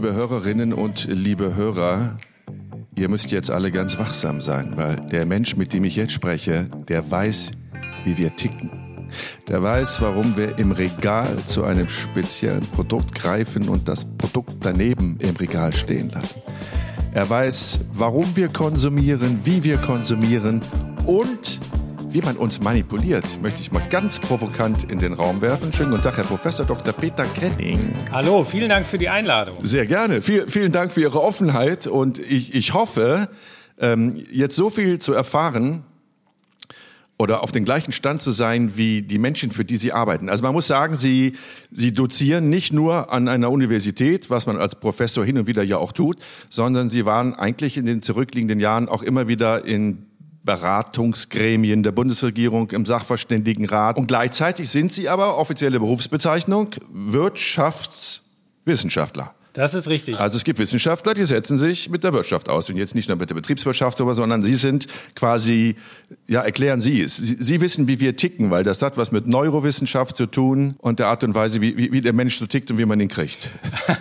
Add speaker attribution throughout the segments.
Speaker 1: liebe Hörerinnen und liebe Hörer, ihr müsst jetzt alle ganz wachsam sein, weil der Mensch, mit dem ich jetzt spreche, der weiß, wie wir ticken. Der weiß, warum wir im Regal zu einem speziellen Produkt greifen und das Produkt daneben im Regal stehen lassen. Er weiß, warum wir konsumieren, wie wir konsumieren und wie man uns manipuliert, möchte ich mal ganz provokant in den Raum werfen. Schönen guten Tag, Herr Professor Dr. Peter Kenning.
Speaker 2: Hallo, vielen Dank für die Einladung.
Speaker 1: Sehr gerne. Viel, vielen Dank für Ihre Offenheit und ich, ich hoffe, ähm, jetzt so viel zu erfahren, oder auf den gleichen Stand zu sein wie die Menschen, für die sie arbeiten. Also man muss sagen, sie, sie dozieren nicht nur an einer Universität, was man als Professor hin und wieder ja auch tut, sondern sie waren eigentlich in den zurückliegenden Jahren auch immer wieder in Beratungsgremien der Bundesregierung, im Sachverständigenrat. Und gleichzeitig sind sie aber offizielle Berufsbezeichnung Wirtschaftswissenschaftler.
Speaker 2: Das ist richtig.
Speaker 1: Also es gibt Wissenschaftler, die setzen sich mit der Wirtschaft aus. Und jetzt nicht nur mit der Betriebswirtschaft, sondern sie sind quasi, ja, erklären Sie es. Sie, sie wissen, wie wir ticken, weil das hat was mit Neurowissenschaft zu tun und der Art und Weise, wie, wie, wie der Mensch so tickt und wie man ihn kriegt.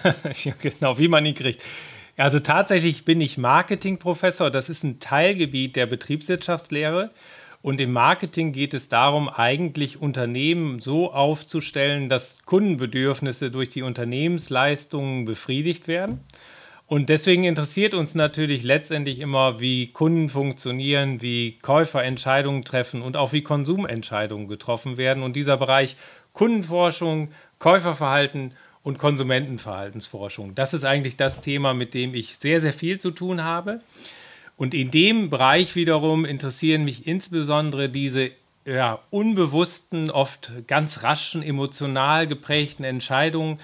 Speaker 2: genau, wie man ihn kriegt. Also tatsächlich bin ich Marketingprofessor. Das ist ein Teilgebiet der Betriebswirtschaftslehre. Und im Marketing geht es darum, eigentlich Unternehmen so aufzustellen, dass Kundenbedürfnisse durch die Unternehmensleistungen befriedigt werden. Und deswegen interessiert uns natürlich letztendlich immer, wie Kunden funktionieren, wie Käufer Entscheidungen treffen und auch wie Konsumentscheidungen getroffen werden. Und dieser Bereich Kundenforschung, Käuferverhalten und Konsumentenverhaltensforschung, das ist eigentlich das Thema, mit dem ich sehr, sehr viel zu tun habe. Und in dem Bereich wiederum interessieren mich insbesondere diese ja, unbewussten, oft ganz raschen, emotional geprägten Entscheidungen,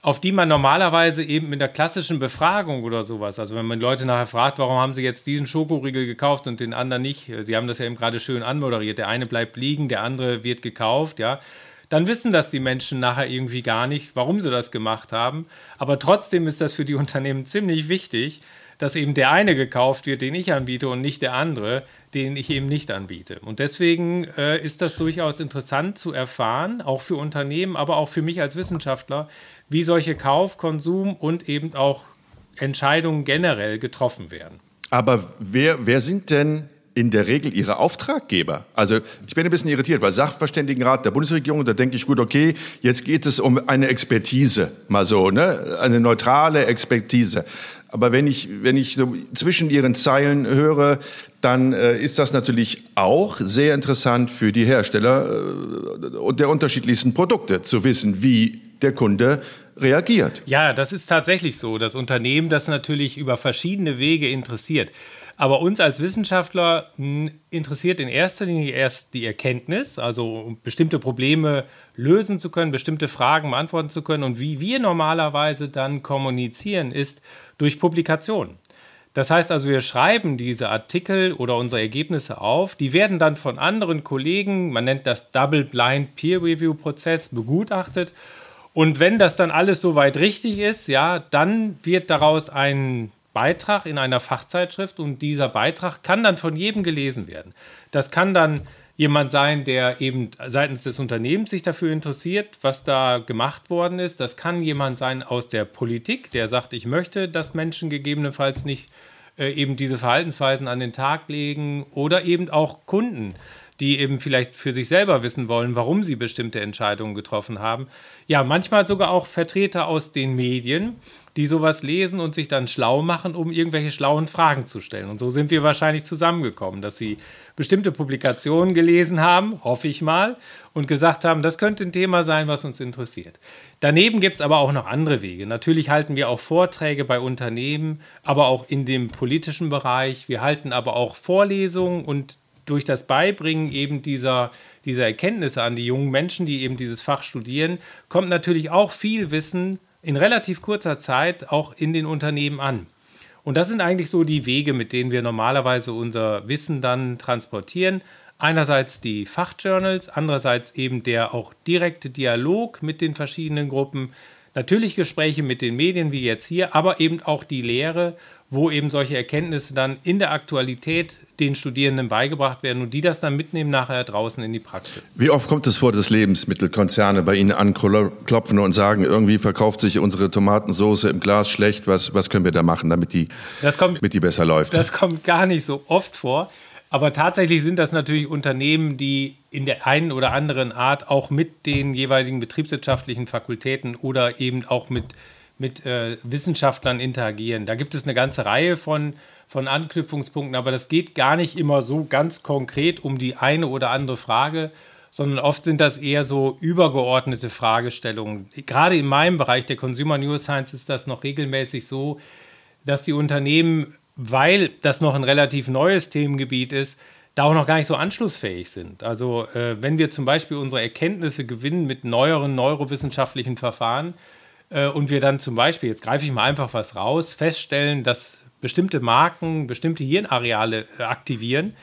Speaker 2: auf die man normalerweise eben mit der klassischen Befragung oder sowas, also wenn man Leute nachher fragt, warum haben sie jetzt diesen Schokoriegel gekauft und den anderen nicht, sie haben das ja eben gerade schön anmoderiert, der eine bleibt liegen, der andere wird gekauft, ja, dann wissen das die Menschen nachher irgendwie gar nicht, warum sie das gemacht haben. Aber trotzdem ist das für die Unternehmen ziemlich wichtig, dass eben der eine gekauft wird, den ich anbiete und nicht der andere, den ich eben nicht anbiete. Und deswegen äh, ist das durchaus interessant zu erfahren, auch für Unternehmen, aber auch für mich als Wissenschaftler, wie solche Kauf, Konsum und eben auch Entscheidungen generell getroffen werden.
Speaker 1: Aber wer, wer sind denn in der Regel ihre Auftraggeber. Also ich bin ein bisschen irritiert, weil Sachverständigenrat der Bundesregierung, da denke ich, gut, okay, jetzt geht es um eine Expertise, mal so, ne? eine neutrale Expertise. Aber wenn ich, wenn ich so zwischen ihren Zeilen höre, dann äh, ist das natürlich auch sehr interessant für die Hersteller äh, der unterschiedlichsten Produkte zu wissen, wie der Kunde reagiert.
Speaker 2: Ja, das ist tatsächlich so. Das Unternehmen das natürlich über verschiedene Wege interessiert. Aber uns als Wissenschaftler hm, interessiert in erster Linie erst die Erkenntnis, also bestimmte Probleme lösen zu können, bestimmte Fragen beantworten zu können. Und wie wir normalerweise dann kommunizieren, ist durch Publikation. Das heißt also, wir schreiben diese Artikel oder unsere Ergebnisse auf, die werden dann von anderen Kollegen, man nennt das Double Blind Peer Review Prozess, begutachtet. Und wenn das dann alles soweit richtig ist, ja, dann wird daraus ein Beitrag in einer Fachzeitschrift und dieser Beitrag kann dann von jedem gelesen werden. Das kann dann jemand sein, der eben seitens des Unternehmens sich dafür interessiert, was da gemacht worden ist. Das kann jemand sein aus der Politik, der sagt, ich möchte, dass Menschen gegebenenfalls nicht äh, eben diese Verhaltensweisen an den Tag legen oder eben auch Kunden, die eben vielleicht für sich selber wissen wollen, warum sie bestimmte Entscheidungen getroffen haben. Ja, manchmal sogar auch Vertreter aus den Medien, die sowas lesen und sich dann schlau machen, um irgendwelche schlauen Fragen zu stellen. Und so sind wir wahrscheinlich zusammengekommen, dass sie bestimmte Publikationen gelesen haben, hoffe ich mal, und gesagt haben, das könnte ein Thema sein, was uns interessiert. Daneben gibt es aber auch noch andere Wege. Natürlich halten wir auch Vorträge bei Unternehmen, aber auch in dem politischen Bereich. Wir halten aber auch Vorlesungen und durch das Beibringen eben dieser, dieser Erkenntnisse an die jungen Menschen, die eben dieses Fach studieren, kommt natürlich auch viel Wissen in relativ kurzer Zeit auch in den Unternehmen an. Und das sind eigentlich so die Wege, mit denen wir normalerweise unser Wissen dann transportieren. Einerseits die Fachjournals, andererseits eben der auch direkte Dialog mit den verschiedenen Gruppen, natürlich Gespräche mit den Medien wie jetzt hier, aber eben auch die Lehre, wo eben solche Erkenntnisse dann in der Aktualität den Studierenden beigebracht werden und die das dann mitnehmen nachher draußen in die Praxis.
Speaker 1: Wie oft kommt es vor, dass Lebensmittelkonzerne bei Ihnen anklopfen und sagen, irgendwie verkauft sich unsere Tomatensauce im Glas schlecht, was, was können wir da machen, damit die,
Speaker 2: kommt,
Speaker 1: damit die besser läuft?
Speaker 2: Das kommt gar nicht so oft vor. Aber tatsächlich sind das natürlich Unternehmen, die in der einen oder anderen Art auch mit den jeweiligen betriebswirtschaftlichen Fakultäten oder eben auch mit, mit äh, Wissenschaftlern interagieren. Da gibt es eine ganze Reihe von, von Anknüpfungspunkten, aber das geht gar nicht immer so ganz konkret um die eine oder andere Frage, sondern oft sind das eher so übergeordnete Fragestellungen. Gerade in meinem Bereich der Consumer Neuroscience ist das noch regelmäßig so, dass die Unternehmen weil das noch ein relativ neues Themengebiet ist, da auch noch gar nicht so anschlussfähig sind. Also äh, wenn wir zum Beispiel unsere Erkenntnisse gewinnen mit neueren neurowissenschaftlichen Verfahren und wir dann zum Beispiel, jetzt greife ich mal einfach was raus, feststellen, dass bestimmte Marken bestimmte Hirnareale äh, aktivieren,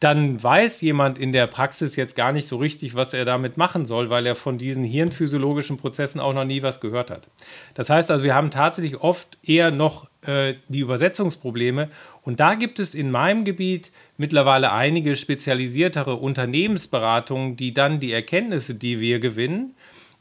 Speaker 2: dann weiß jemand in der Praxis jetzt gar nicht so richtig, was er damit machen soll, weil er von diesen hirnphysiologischen Prozessen auch noch nie was gehört hat. Das heißt also, wir haben tatsächlich oft eher noch äh, die Übersetzungsprobleme und da gibt es in meinem Gebiet mittlerweile einige spezialisiertere Unternehmensberatungen, die dann die Erkenntnisse, die wir gewinnen,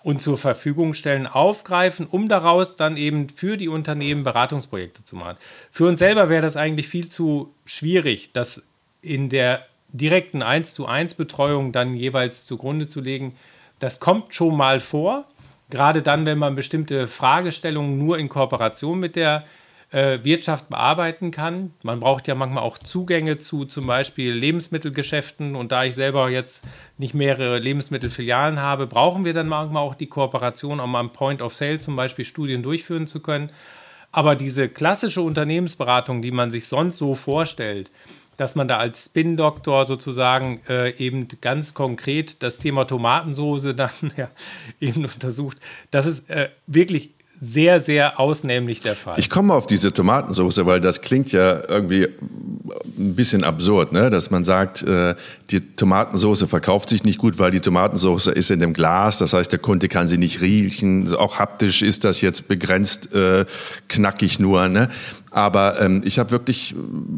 Speaker 2: und zur Verfügung stellen, aufgreifen, um daraus dann eben für die Unternehmen Beratungsprojekte zu machen. Für uns selber wäre das eigentlich viel zu schwierig, das in der direkten 1 zu 1 Betreuung dann jeweils zugrunde zu legen. Das kommt schon mal vor, gerade dann, wenn man bestimmte Fragestellungen nur in Kooperation mit der äh, Wirtschaft bearbeiten kann. Man braucht ja manchmal auch Zugänge zu zum Beispiel Lebensmittelgeschäften und da ich selber jetzt nicht mehrere Lebensmittelfilialen habe, brauchen wir dann manchmal auch die Kooperation, um am Point of Sale zum Beispiel Studien durchführen zu können. Aber diese klassische Unternehmensberatung, die man sich sonst so vorstellt, dass man da als Spin-Doktor sozusagen äh, eben ganz konkret das Thema Tomatensoße dann ja, eben untersucht. Das ist äh, wirklich sehr, sehr ausnehmlich der Fall.
Speaker 1: Ich komme auf diese Tomatensauce, weil das klingt ja irgendwie ein bisschen absurd, ne? dass man sagt, äh, die Tomatensauce verkauft sich nicht gut, weil die Tomatensauce ist in dem Glas, das heißt, der Kunde kann sie nicht riechen. Auch haptisch ist das jetzt begrenzt äh, knackig nur. Ne? Aber ähm, ich habe wirklich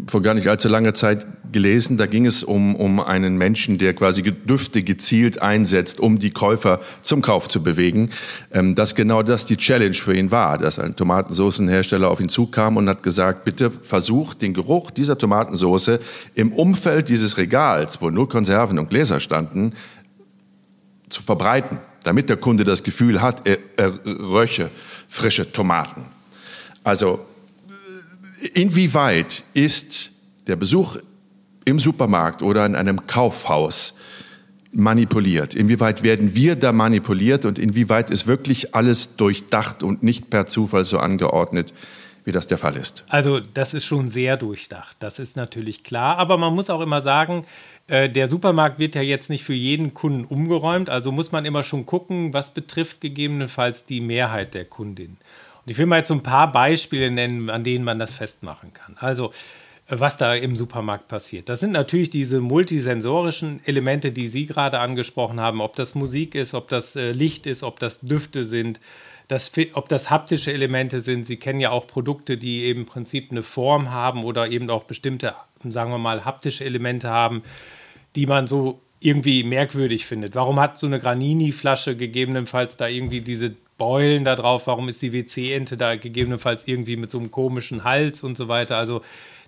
Speaker 1: vor gar nicht allzu langer Zeit gelesen, da ging es um, um einen Menschen, der quasi Düfte gezielt einsetzt, um die Käufer zum Kauf zu bewegen. Ähm, dass genau das die Challenge für ihn war, dass ein Tomatensoßenhersteller auf ihn zukam und hat gesagt, bitte versuch den Geruch dieser Tomatensoße im Umfeld dieses Regals, wo nur Konserven und Gläser standen, zu verbreiten, damit der Kunde das Gefühl hat, er, er röche frische Tomaten. Also inwieweit ist der Besuch im Supermarkt oder in einem Kaufhaus manipuliert? Inwieweit werden wir da manipuliert und inwieweit ist wirklich alles durchdacht und nicht per Zufall so angeordnet, wie das der Fall ist?
Speaker 2: Also das ist schon sehr durchdacht, das ist natürlich klar. Aber man muss auch immer sagen, äh, der Supermarkt wird ja jetzt nicht für jeden Kunden umgeräumt, also muss man immer schon gucken, was betrifft gegebenenfalls die Mehrheit der Kundin. Ich will mal jetzt so ein paar Beispiele nennen, an denen man das festmachen kann. Also, was da im Supermarkt passiert. Das sind natürlich diese multisensorischen Elemente, die Sie gerade angesprochen haben, ob das Musik ist, ob das äh, Licht ist, ob das Düfte sind, das, ob das haptische Elemente sind. Sie kennen ja auch Produkte, die eben im Prinzip eine Form haben oder eben auch bestimmte, sagen wir mal, haptische Elemente haben, die man so irgendwie merkwürdig findet. Warum hat so eine Granini-Flasche gegebenenfalls da irgendwie diese Beulen da drauf, warum ist die WC-Ente da gegebenenfalls irgendwie mit so einem komischen Hals und so weiter. Also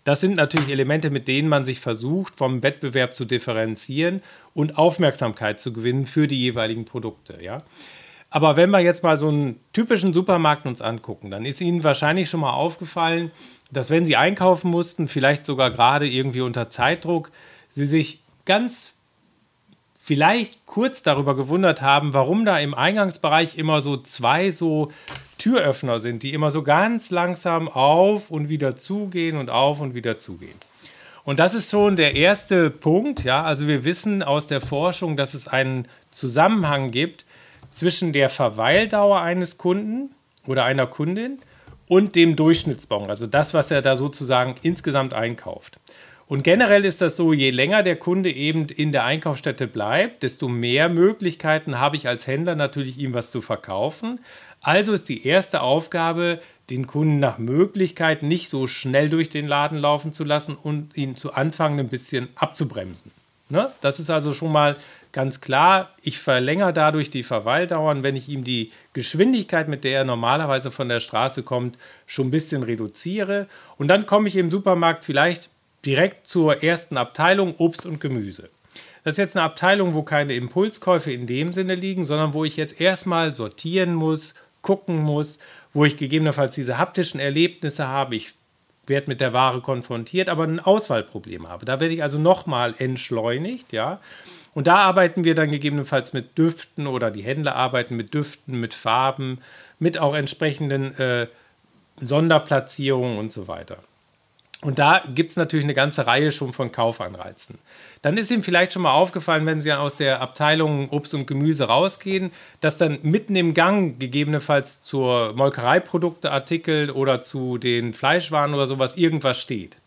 Speaker 2: das sind natürlich Elemente, mit denen man sich versucht, vom Wettbewerb zu differenzieren und Aufmerksamkeit zu gewinnen für die jeweiligen Produkte. Ja? Aber wenn wir jetzt mal so einen typischen Supermarkt uns angucken, dann ist Ihnen wahrscheinlich schon mal aufgefallen, dass wenn Sie einkaufen mussten, vielleicht sogar gerade irgendwie unter Zeitdruck, Sie sich ganz vielleicht kurz darüber gewundert haben, warum da im Eingangsbereich immer so zwei so Türöffner sind, die immer so ganz langsam auf und wieder zugehen und auf und wieder zugehen. Und das ist schon der erste Punkt, ja, also wir wissen aus der Forschung, dass es einen Zusammenhang gibt zwischen der Verweildauer eines Kunden oder einer Kundin und dem Durchschnittsbon, also das, was er da sozusagen insgesamt einkauft. Und generell ist das so, je länger der Kunde eben in der Einkaufsstätte bleibt, desto mehr Möglichkeiten habe ich als Händler natürlich ihm was zu verkaufen. Also ist die erste Aufgabe, den Kunden nach Möglichkeit nicht so schnell durch den Laden laufen zu lassen und ihn zu Anfang ein bisschen abzubremsen. Ne? Das ist also schon mal ganz klar. Ich verlängere dadurch die Verweildauern, wenn ich ihm die Geschwindigkeit, mit der er normalerweise von der Straße kommt, schon ein bisschen reduziere. Und dann komme ich im Supermarkt vielleicht direkt zur ersten Abteilung Obst und Gemüse. Das ist jetzt eine Abteilung, wo keine Impulskäufe in dem Sinne liegen, sondern wo ich jetzt erstmal sortieren muss, gucken muss, wo ich gegebenenfalls diese haptischen Erlebnisse habe. Ich werde mit der Ware konfrontiert, aber ein Auswahlproblem habe. Da werde ich also nochmal entschleunigt, ja. Und da arbeiten wir dann gegebenenfalls mit Düften oder die Händler arbeiten mit Düften, mit Farben, mit auch entsprechenden äh, Sonderplatzierungen und so weiter. Und da gibt es natürlich eine ganze Reihe schon von Kaufanreizen. Dann ist Ihnen vielleicht schon mal aufgefallen, wenn Sie aus der Abteilung Obst und Gemüse rausgehen, dass dann mitten im Gang gegebenenfalls zur Molkereiprodukteartikel oder zu den Fleischwaren oder sowas irgendwas steht.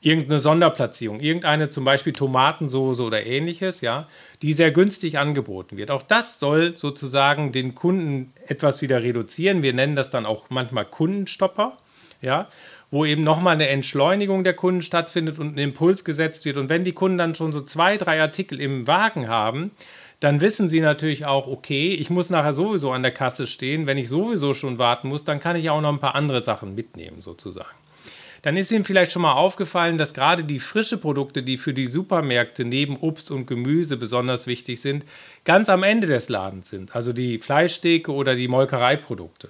Speaker 2: Irgendeine Sonderplatzierung, irgendeine zum Beispiel Tomatensoße oder ähnliches, ja, die sehr günstig angeboten wird. Auch das soll sozusagen den Kunden etwas wieder reduzieren. Wir nennen das dann auch manchmal Kundenstopper, ja wo eben nochmal eine Entschleunigung der Kunden stattfindet und ein Impuls gesetzt wird. Und wenn die Kunden dann schon so zwei, drei Artikel im Wagen haben, dann wissen sie natürlich auch, okay, ich muss nachher sowieso an der Kasse stehen. Wenn ich sowieso schon warten muss, dann kann ich auch noch ein paar andere Sachen mitnehmen, sozusagen. Dann ist Ihnen vielleicht schon mal aufgefallen, dass gerade die frischen Produkte, die für die Supermärkte neben Obst und Gemüse besonders wichtig sind, ganz am Ende des Ladens sind. Also die Fleischsteke oder die Molkereiprodukte.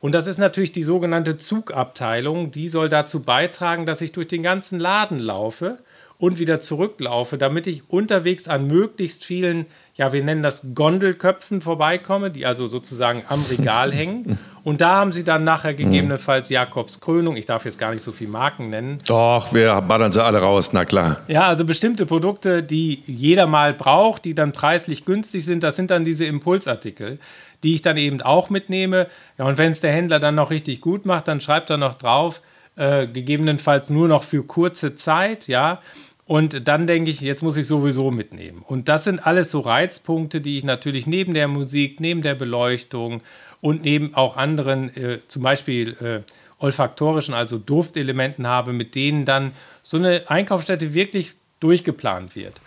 Speaker 2: Und das ist natürlich die sogenannte Zugabteilung. Die soll dazu beitragen, dass ich durch den ganzen Laden laufe und wieder zurücklaufe, damit ich unterwegs an möglichst vielen, ja, wir nennen das Gondelköpfen vorbeikomme, die also sozusagen am Regal hängen. Und da haben sie dann nachher gegebenenfalls Jakobs Krönung. Ich darf jetzt gar nicht so viele Marken nennen.
Speaker 1: Doch, wir ballern sie alle raus, na klar.
Speaker 2: Ja, also bestimmte Produkte, die jeder mal braucht, die dann preislich günstig sind, das sind dann diese Impulsartikel die ich dann eben auch mitnehme. Ja, und wenn es der Händler dann noch richtig gut macht, dann schreibt er noch drauf, äh, gegebenenfalls nur noch für kurze Zeit, ja. Und dann denke ich, jetzt muss ich sowieso mitnehmen. Und das sind alles so Reizpunkte, die ich natürlich neben der Musik, neben der Beleuchtung und neben auch anderen, äh, zum Beispiel äh, olfaktorischen, also Duftelementen habe, mit denen dann so eine Einkaufsstätte wirklich durchgeplant wird.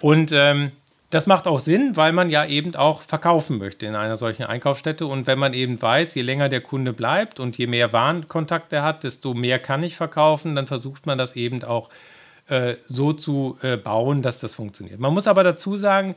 Speaker 2: Und ähm, das macht auch Sinn, weil man ja eben auch verkaufen möchte in einer solchen Einkaufsstätte. Und wenn man eben weiß, je länger der Kunde bleibt und je mehr Warenkontakt er hat, desto mehr kann ich verkaufen, dann versucht man das eben auch äh, so zu äh, bauen, dass das funktioniert. Man muss aber dazu sagen,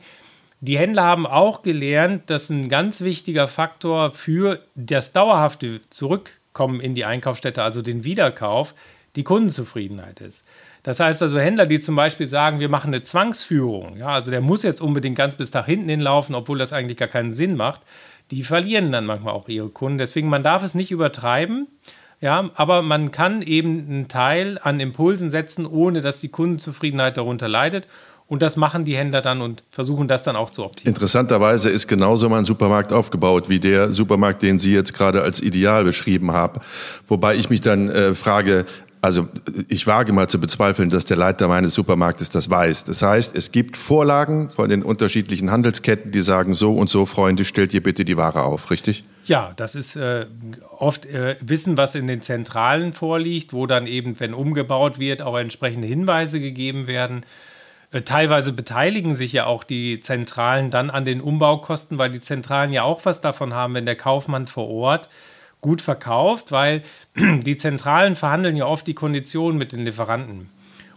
Speaker 2: die Händler haben auch gelernt, dass ein ganz wichtiger Faktor für das dauerhafte Zurückkommen in die Einkaufsstätte, also den Wiederkauf, die Kundenzufriedenheit ist. Das heißt also Händler, die zum Beispiel sagen, wir machen eine Zwangsführung, ja, also der muss jetzt unbedingt ganz bis nach hinten hinlaufen, obwohl das eigentlich gar keinen Sinn macht, die verlieren dann manchmal auch ihre Kunden. Deswegen, man darf es nicht übertreiben, ja, aber man kann eben einen Teil an Impulsen setzen, ohne dass die Kundenzufriedenheit darunter leidet. Und das machen die Händler dann und versuchen das dann auch zu optimieren.
Speaker 1: Interessanterweise ist genauso mein Supermarkt aufgebaut wie der Supermarkt, den Sie jetzt gerade als ideal beschrieben haben. Wobei ich mich dann äh, frage, also ich wage mal zu bezweifeln, dass der Leiter meines Supermarktes das weiß. Das heißt, es gibt Vorlagen von den unterschiedlichen Handelsketten, die sagen, so und so, Freunde, stellt ihr bitte die Ware auf, richtig?
Speaker 2: Ja, das ist äh, oft äh, Wissen, was in den Zentralen vorliegt, wo dann eben, wenn umgebaut wird, auch entsprechende Hinweise gegeben werden. Äh, teilweise beteiligen sich ja auch die Zentralen dann an den Umbaukosten, weil die Zentralen ja auch was davon haben, wenn der Kaufmann vor Ort gut verkauft, weil die Zentralen verhandeln ja oft die Konditionen mit den Lieferanten.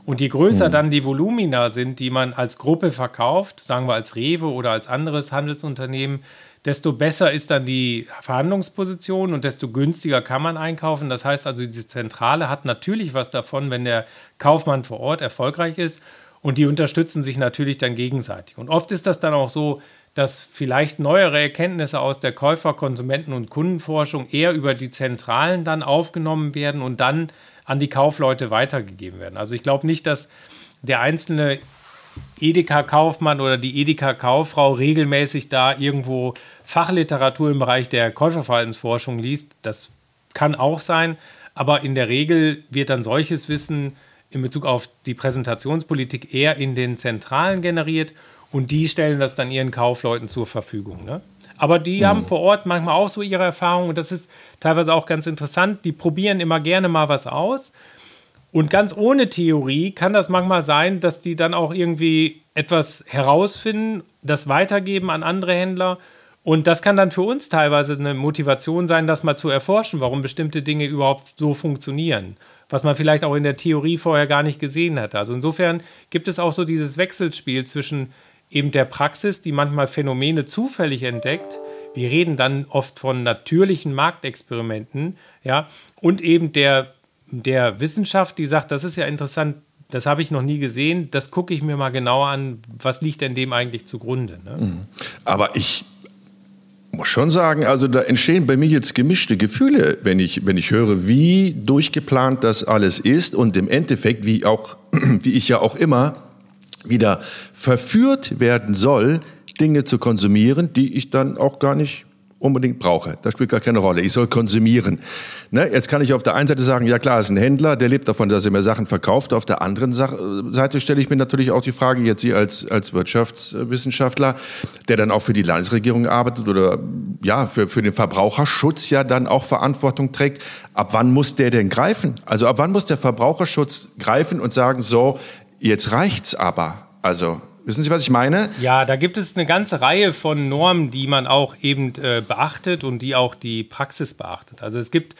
Speaker 2: Und je größer hm. dann die Volumina sind, die man als Gruppe verkauft, sagen wir als Rewe oder als anderes Handelsunternehmen, desto besser ist dann die Verhandlungsposition und desto günstiger kann man einkaufen. Das heißt also, diese Zentrale hat natürlich was davon, wenn der Kaufmann vor Ort erfolgreich ist. Und die unterstützen sich natürlich dann gegenseitig. Und oft ist das dann auch so, dass vielleicht neuere Erkenntnisse aus der Käufer-, Konsumenten- und Kundenforschung eher über die Zentralen dann aufgenommen werden und dann an die Kaufleute weitergegeben werden. Also ich glaube nicht, dass der einzelne Edeka-Kaufmann oder die Edeka-Kauffrau regelmäßig da irgendwo Fachliteratur im Bereich der Käuferverhaltensforschung liest. Das kann auch sein, aber in der Regel wird dann solches Wissen in Bezug auf die Präsentationspolitik eher in den Zentralen generiert und die stellen das dann ihren Kaufleuten zur Verfügung. Ne? Aber die mhm. haben vor Ort manchmal auch so ihre Erfahrungen und das ist teilweise auch ganz interessant. Die probieren immer gerne mal was aus. Und ganz ohne Theorie kann das manchmal sein, dass die dann auch irgendwie etwas herausfinden, das weitergeben an andere Händler. Und das kann dann für uns teilweise eine Motivation sein, das mal zu erforschen, warum bestimmte Dinge überhaupt so funktionieren was man vielleicht auch in der Theorie vorher gar nicht gesehen hatte. Also insofern gibt es auch so dieses Wechselspiel zwischen eben der Praxis, die manchmal Phänomene zufällig entdeckt. Wir reden dann oft von natürlichen Marktexperimenten, ja, und eben der, der Wissenschaft, die sagt, das ist ja interessant, das habe ich noch nie gesehen, das gucke ich mir mal genauer an, was liegt denn dem eigentlich zugrunde. Ne? Mhm.
Speaker 1: Aber ich muss schon sagen, also da entstehen bei mir jetzt gemischte Gefühle, wenn ich, wenn ich höre, wie durchgeplant das alles ist und im Endeffekt, wie auch, wie ich ja auch immer wieder verführt werden soll, Dinge zu konsumieren, die ich dann auch gar nicht unbedingt brauche. Das spielt gar keine Rolle. Ich soll konsumieren. Ne? Jetzt kann ich auf der einen Seite sagen, ja klar, ist ein Händler, der lebt davon, dass er mir Sachen verkauft. Auf der anderen Seite stelle ich mir natürlich auch die Frage, jetzt Sie als, als Wirtschaftswissenschaftler, der dann auch für die Landesregierung arbeitet oder ja, für, für den Verbraucherschutz ja dann auch Verantwortung trägt. Ab wann muss der denn greifen? Also ab wann muss der Verbraucherschutz greifen und sagen, so, jetzt reicht's aber. Also Wissen Sie, was ich meine?
Speaker 2: Ja, da gibt es eine ganze Reihe von Normen, die man auch eben äh, beachtet und die auch die Praxis beachtet. Also es gibt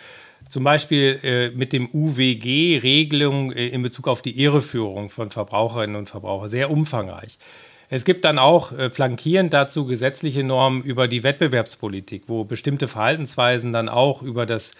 Speaker 2: zum Beispiel äh, mit dem UWG Regelungen äh, in Bezug auf die Irreführung von Verbraucherinnen und Verbrauchern sehr umfangreich. Es gibt dann auch äh, flankierend dazu gesetzliche Normen über die Wettbewerbspolitik, wo bestimmte Verhaltensweisen dann auch über das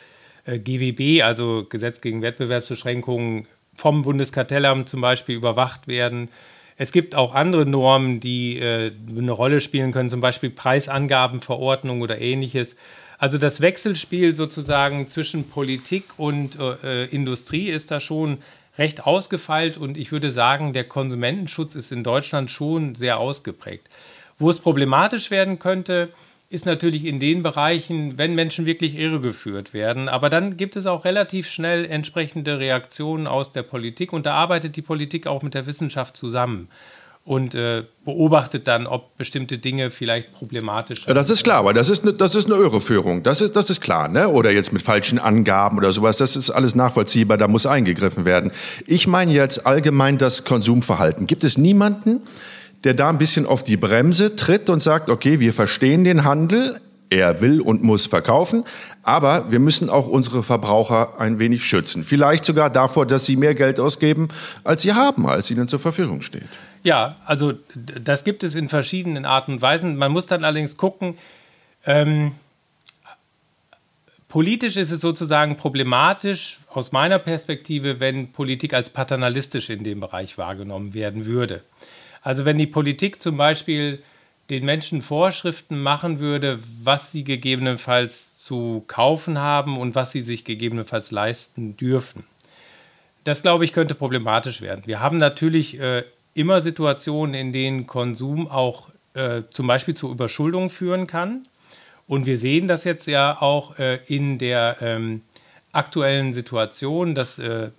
Speaker 2: äh, GWB, also Gesetz gegen Wettbewerbsbeschränkungen, vom Bundeskartellamt zum Beispiel überwacht werden. Es gibt auch andere Normen, die äh, eine Rolle spielen können, zum Beispiel Preisangabenverordnung oder ähnliches. Also das Wechselspiel sozusagen zwischen Politik und äh, Industrie ist da schon recht ausgefeilt und ich würde sagen, der Konsumentenschutz ist in Deutschland schon sehr ausgeprägt. Wo es problematisch werden könnte, ist natürlich in den Bereichen, wenn Menschen wirklich irregeführt werden. Aber dann gibt es auch relativ schnell entsprechende Reaktionen aus der Politik und da arbeitet die Politik auch mit der Wissenschaft zusammen und äh, beobachtet dann, ob bestimmte Dinge vielleicht problematisch sind.
Speaker 1: Ja, das ist klar, weil das ist eine, das ist eine Irreführung. Das ist, das ist klar, ne? Oder jetzt mit falschen Angaben oder sowas. Das ist alles nachvollziehbar, da muss eingegriffen werden. Ich meine jetzt allgemein das Konsumverhalten. Gibt es niemanden, der da ein bisschen auf die Bremse tritt und sagt, okay, wir verstehen den Handel, er will und muss verkaufen, aber wir müssen auch unsere Verbraucher ein wenig schützen. Vielleicht sogar davor, dass sie mehr Geld ausgeben, als sie haben, als ihnen zur Verfügung steht.
Speaker 2: Ja, also das gibt es in verschiedenen Arten und Weisen. Man muss dann allerdings gucken, ähm, politisch ist es sozusagen problematisch aus meiner Perspektive, wenn Politik als paternalistisch in dem Bereich wahrgenommen werden würde. Also wenn die Politik zum Beispiel den Menschen Vorschriften machen würde, was sie gegebenenfalls zu kaufen haben und was sie sich gegebenenfalls leisten dürfen. Das, glaube ich, könnte problematisch werden. Wir haben natürlich äh, immer Situationen, in denen Konsum auch äh, zum Beispiel zu Überschuldung führen kann. Und wir sehen das jetzt ja auch äh, in der ähm, aktuellen Situation, dass äh,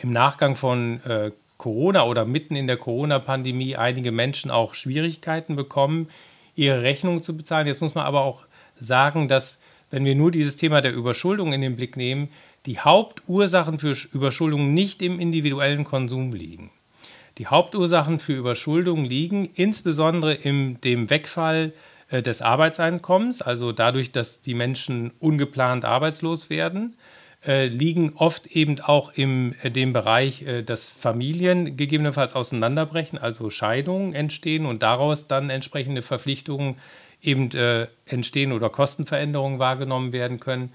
Speaker 2: im Nachgang von äh, Corona oder mitten in der Corona-Pandemie einige Menschen auch Schwierigkeiten bekommen, ihre Rechnungen zu bezahlen. Jetzt muss man aber auch sagen, dass, wenn wir nur dieses Thema der Überschuldung in den Blick nehmen, die Hauptursachen für Überschuldung nicht im individuellen Konsum liegen. Die Hauptursachen für Überschuldung liegen insbesondere in dem Wegfall äh, des Arbeitseinkommens, also dadurch, dass die Menschen ungeplant arbeitslos werden äh, liegen oft eben auch in äh, dem Bereich, äh, dass Familien gegebenenfalls auseinanderbrechen, also Scheidungen entstehen und daraus dann entsprechende Verpflichtungen eben äh, entstehen oder Kostenveränderungen wahrgenommen werden können.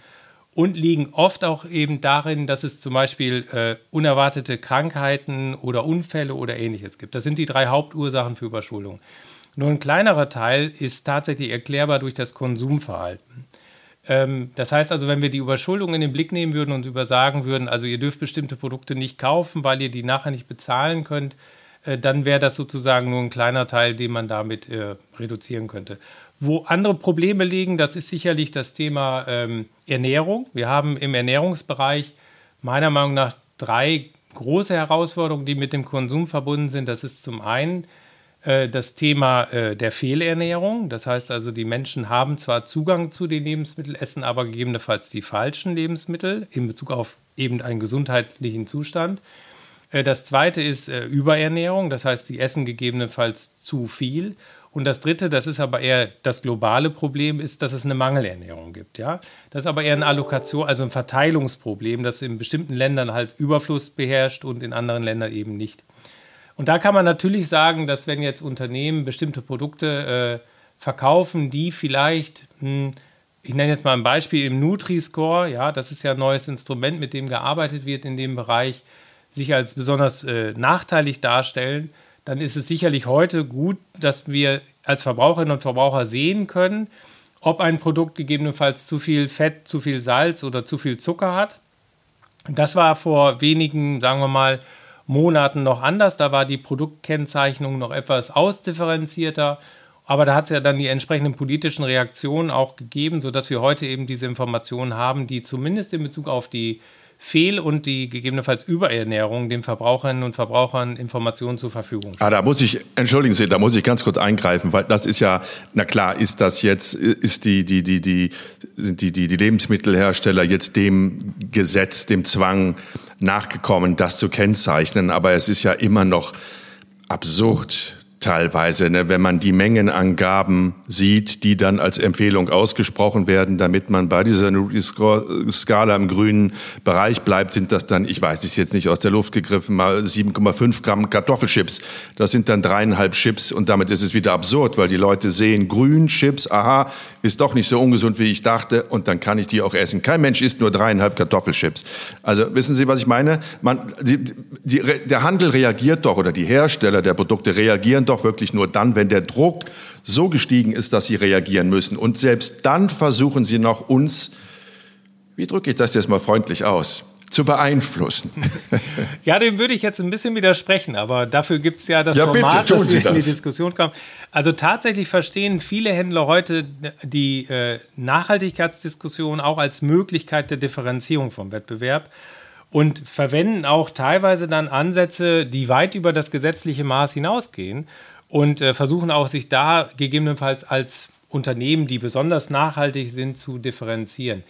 Speaker 2: Und liegen oft auch eben darin, dass es zum Beispiel äh, unerwartete Krankheiten oder Unfälle oder ähnliches gibt. Das sind die drei Hauptursachen für Überschuldung. Nur ein kleinerer Teil ist tatsächlich erklärbar durch das Konsumverhalten. Ähm, das heißt also, wenn wir die Überschuldung in den Blick nehmen würden und übersagen würden, also ihr dürft bestimmte Produkte nicht kaufen, weil ihr die nachher nicht bezahlen könnt, äh, dann wäre das sozusagen nur ein kleiner Teil, den man damit äh, reduzieren könnte. Wo andere Probleme liegen, das ist sicherlich das Thema ähm, Ernährung. Wir haben im Ernährungsbereich meiner Meinung nach drei große Herausforderungen, die mit dem Konsum verbunden sind. Das ist zum einen äh, das Thema äh, der Fehlernährung. Das heißt also, die Menschen haben zwar Zugang zu den Lebensmitteln, essen aber gegebenenfalls die falschen Lebensmittel in Bezug auf eben einen gesundheitlichen Zustand. Äh, das zweite ist Überernährung, das heißt, sie essen gegebenenfalls zu viel. Und das dritte, das ist aber eher das globale Problem, ist, dass es eine Mangelernährung gibt. Ja? Das ist aber eher eine Allokation, also ein Verteilungsproblem, das in bestimmten Ländern halt Überfluss beherrscht und in anderen Ländern eben nicht. Und da kann man natürlich sagen, dass wenn jetzt Unternehmen bestimmte Produkte äh, verkaufen, die vielleicht, mh, hm, ich nenne jetzt mal ein Beispiel im Nutri-Score, ja, das ist ja ein neues Instrument, mit dem gearbeitet wird in dem Bereich, sich als besonders äh, nachteilig darstellen, dann ist es sicherlich heute gut, dass wir als Verbraucherinnen und Verbraucher sehen können, ob ein Produkt gegebenenfalls zu viel Fett, zu viel Salz oder zu viel Zucker hat. Das war vor wenigen, sagen wir mal, Monaten noch anders. Da war die Produktkennzeichnung noch etwas ausdifferenzierter. Aber da hat es ja dann die entsprechenden politischen Reaktionen auch gegeben, sodass wir heute eben diese Informationen haben, die zumindest in Bezug auf die Fehl- und die gegebenenfalls Überernährung den Verbraucherinnen und Verbrauchern Informationen zur Verfügung
Speaker 1: stellen. Ah, da muss ich, entschuldigen Sie, da muss ich ganz kurz eingreifen, weil das ist ja, na klar, ist das jetzt, ist die, die, die, die, die, die, die Lebensmittelhersteller jetzt dem Gesetz, dem Zwang nachgekommen, das zu kennzeichnen. Aber es ist ja immer noch absurd, teilweise, ne, wenn man die Mengenangaben sieht, die dann als Empfehlung ausgesprochen werden, damit man bei dieser Skala im grünen Bereich bleibt, sind das dann, ich weiß es jetzt nicht aus der Luft gegriffen, mal 7,5 Gramm Kartoffelchips. Das sind dann dreieinhalb Chips und damit ist es wieder absurd, weil die Leute sehen grün Chips, aha, ist doch nicht so ungesund, wie ich dachte und dann kann ich die auch essen. Kein Mensch isst nur dreieinhalb Kartoffelchips. Also wissen Sie, was ich meine? Man, die, die, der Handel reagiert doch oder die Hersteller der Produkte reagieren doch doch wirklich nur dann, wenn der Druck so gestiegen ist, dass sie reagieren müssen. Und selbst dann versuchen sie noch uns, wie drücke ich das jetzt mal freundlich aus, zu beeinflussen.
Speaker 2: Ja, dem würde ich jetzt ein bisschen widersprechen, aber dafür gibt es ja das ja, Format, bitte, dass wir in die Diskussion kommen. Also tatsächlich verstehen viele Händler heute die äh, Nachhaltigkeitsdiskussion auch als Möglichkeit der Differenzierung vom Wettbewerb und verwenden auch teilweise dann Ansätze, die weit über das gesetzliche Maß hinausgehen und äh, versuchen auch sich da gegebenenfalls als Unternehmen, die besonders nachhaltig sind, zu differenzieren.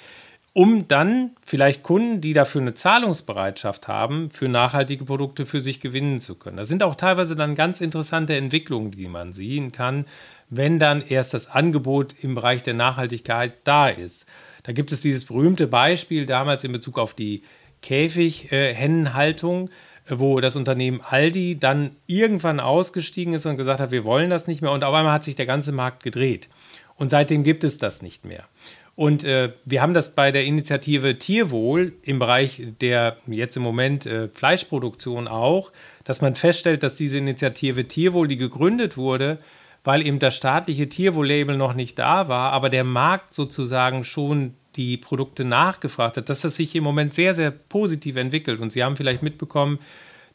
Speaker 2: Um dann vielleicht Kunden, die dafür eine Zahlungsbereitschaft haben, für nachhaltige Produkte für sich gewinnen zu können. Das sind auch teilweise dann ganz interessante Entwicklungen, die man sehen kann, wenn dann erst das Angebot im Bereich der Nachhaltigkeit da ist. Da gibt es dieses berühmte Beispiel damals in Bezug auf die Käfighennenhaltung, äh, wo das Unternehmen Aldi dann irgendwann ausgestiegen ist und gesagt hat, wir wollen das nicht mehr. Und auf einmal hat sich der ganze Markt gedreht. Und seitdem gibt es das nicht mehr. Und äh, wir haben das bei der Initiative Tierwohl im Bereich der jetzt im Moment äh, Fleischproduktion auch, dass man feststellt, dass diese Initiative Tierwohl, die gegründet wurde, weil eben das staatliche Tierwohl-Label noch nicht da war, aber der Markt sozusagen schon die Produkte nachgefragt hat, dass das sich im Moment sehr, sehr positiv entwickelt. Und Sie haben vielleicht mitbekommen,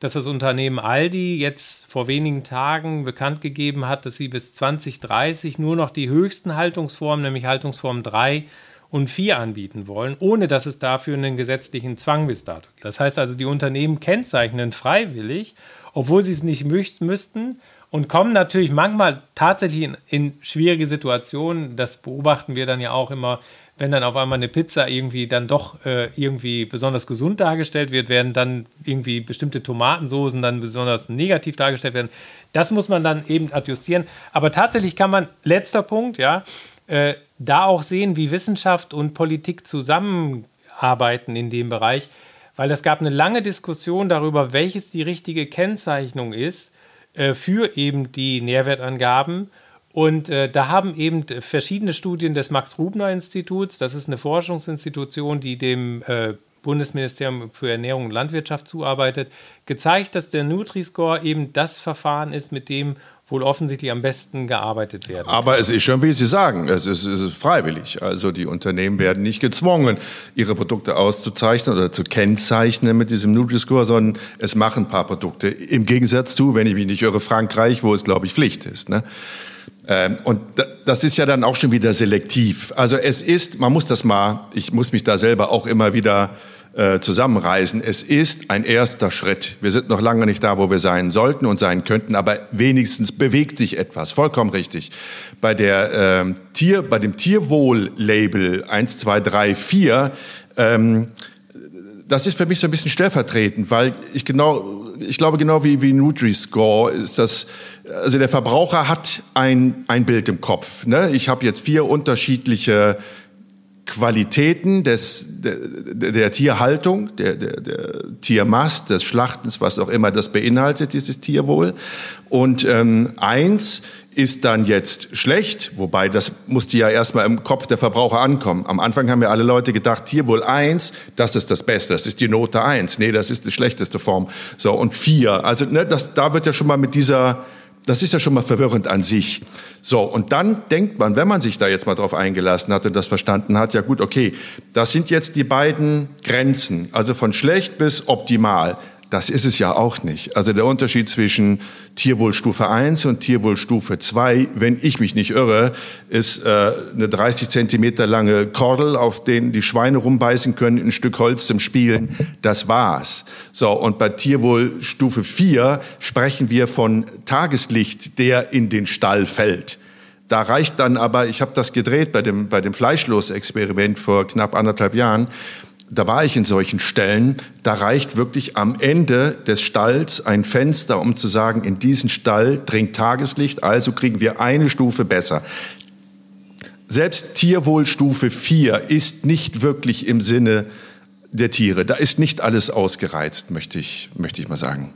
Speaker 2: dass das Unternehmen Aldi jetzt vor wenigen Tagen bekannt gegeben hat, dass sie bis 2030 nur noch die höchsten Haltungsformen, nämlich Haltungsform 3 und 4 anbieten wollen, ohne dass es dafür einen gesetzlichen Zwang bis dato gibt. Das heißt also, die Unternehmen kennzeichnen freiwillig, obwohl sie es nicht müssten und kommen natürlich manchmal tatsächlich in, in schwierige Situationen. Das beobachten wir dann ja auch immer wenn dann auf einmal eine Pizza irgendwie dann doch äh, irgendwie besonders gesund dargestellt wird, werden dann irgendwie bestimmte Tomatensoßen dann besonders negativ dargestellt werden. Das muss man dann eben adjustieren. Aber tatsächlich kann man, letzter Punkt, ja, äh, da auch sehen, wie Wissenschaft und Politik zusammenarbeiten in dem Bereich, weil es gab eine lange Diskussion darüber, welches die richtige Kennzeichnung ist äh, für eben die Nährwertangaben. Und äh, da haben eben verschiedene Studien des Max-Rubner-Instituts, das ist eine Forschungsinstitution, die dem äh, Bundesministerium für Ernährung und Landwirtschaft zuarbeitet, gezeigt, dass der Nutri-Score eben das Verfahren ist, mit dem wohl offensichtlich am besten gearbeitet werden.
Speaker 1: Aber es ist schon, wie Sie sagen, es ist, es ist, freiwillig. Also die Unternehmen werden nicht gezwungen, ihre Produkte auszuzeichnen oder zu kennzeichnen mit diesem Nutri-Score, sondern es machen ein paar Produkte. Im Gegensatz zu, wenn ich mich nicht irre, Frankreich, wo es, glaube ich, Pflicht ist. Ne? Ähm, und das ist ja dann auch schon wieder selektiv. Also es ist, man muss das mal, ich muss mich da selber auch immer wieder äh, zusammenreißen. Es ist ein erster Schritt. Wir sind noch lange nicht da, wo wir sein sollten und sein könnten, aber wenigstens bewegt sich etwas. Vollkommen richtig. Bei, der, äh, Tier, bei dem Tierwohl-Label 1, 2, 3, 4 ähm, das ist für mich so ein bisschen stellvertretend, weil ich genau, ich glaube genau wie, wie Nutri-Score ist das, also der Verbraucher hat ein, ein Bild im Kopf. Ne? Ich habe jetzt vier unterschiedliche Qualitäten des, der, der Tierhaltung, der, der, der Tiermast, des Schlachtens, was auch immer das beinhaltet, dieses Tierwohl. Und ähm, eins ist dann jetzt schlecht, wobei das musste ja erstmal im Kopf der Verbraucher ankommen. Am Anfang haben ja alle Leute gedacht, Tierwohl 1, das ist das Beste, das ist die Note 1. Nee, das ist die schlechteste Form. So, und 4, also ne, das, da wird ja schon mal mit dieser, das ist ja schon mal verwirrend an sich. So, und dann denkt man, wenn man sich da jetzt mal drauf eingelassen hat und das verstanden hat, ja gut, okay, das sind jetzt die beiden Grenzen, also von schlecht bis optimal. Das ist es ja auch nicht. Also der Unterschied zwischen Tierwohlstufe 1 und Tierwohlstufe 2, wenn ich mich nicht irre, ist äh, eine 30 Zentimeter lange Kordel, auf denen die Schweine rumbeißen können, ein Stück Holz zum Spielen. Das war's. So, und bei Tierwohlstufe 4 sprechen wir von Tageslicht, der in den Stall fällt. Da reicht dann aber, ich habe das gedreht bei dem, bei dem Fleischlos-Experiment vor knapp anderthalb Jahren, da war ich in solchen Stellen, da reicht wirklich am Ende des Stalls ein Fenster, um zu sagen, in diesen Stall dringt Tageslicht, also kriegen wir eine Stufe besser. Selbst Tierwohlstufe 4 ist nicht wirklich im Sinne der Tiere. Da ist nicht alles ausgereizt, möchte ich, möchte ich mal sagen.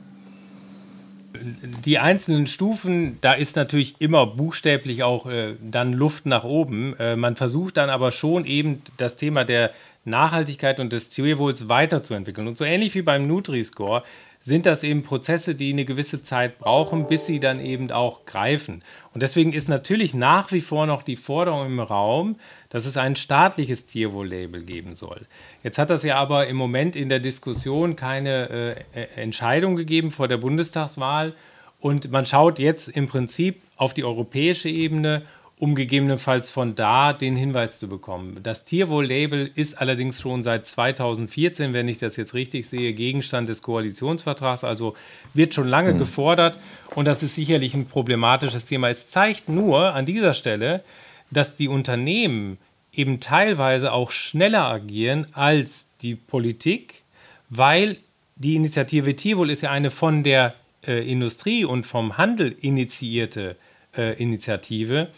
Speaker 2: Die einzelnen Stufen, da ist natürlich immer buchstäblich auch äh, dann Luft nach oben. Äh, man versucht dann aber schon eben das Thema der Nachhaltigkeit und des Tierwohls weiterzuentwickeln. Und so ähnlich wie beim Nutri-Score sind das eben Prozesse, die eine gewisse Zeit brauchen, bis sie dann eben auch greifen. Und deswegen ist natürlich nach wie vor noch die Forderung im Raum, dass es ein staatliches Tierwohl-Label geben soll. Jetzt hat das ja aber im Moment in der Diskussion keine äh, Entscheidung gegeben vor der Bundestagswahl. Und man schaut jetzt im Prinzip auf die europäische Ebene um gegebenenfalls von da den Hinweis zu bekommen. Das Tierwohl-Label ist allerdings schon seit 2014, wenn ich das jetzt richtig sehe, Gegenstand des Koalitionsvertrags, also wird schon lange mhm. gefordert und das ist sicherlich ein problematisches Thema. Es zeigt nur an dieser Stelle, dass die Unternehmen eben teilweise auch schneller agieren als die Politik, weil die Initiative Tierwohl ist ja eine von der äh, Industrie und vom Handel initiierte äh, Initiative äh,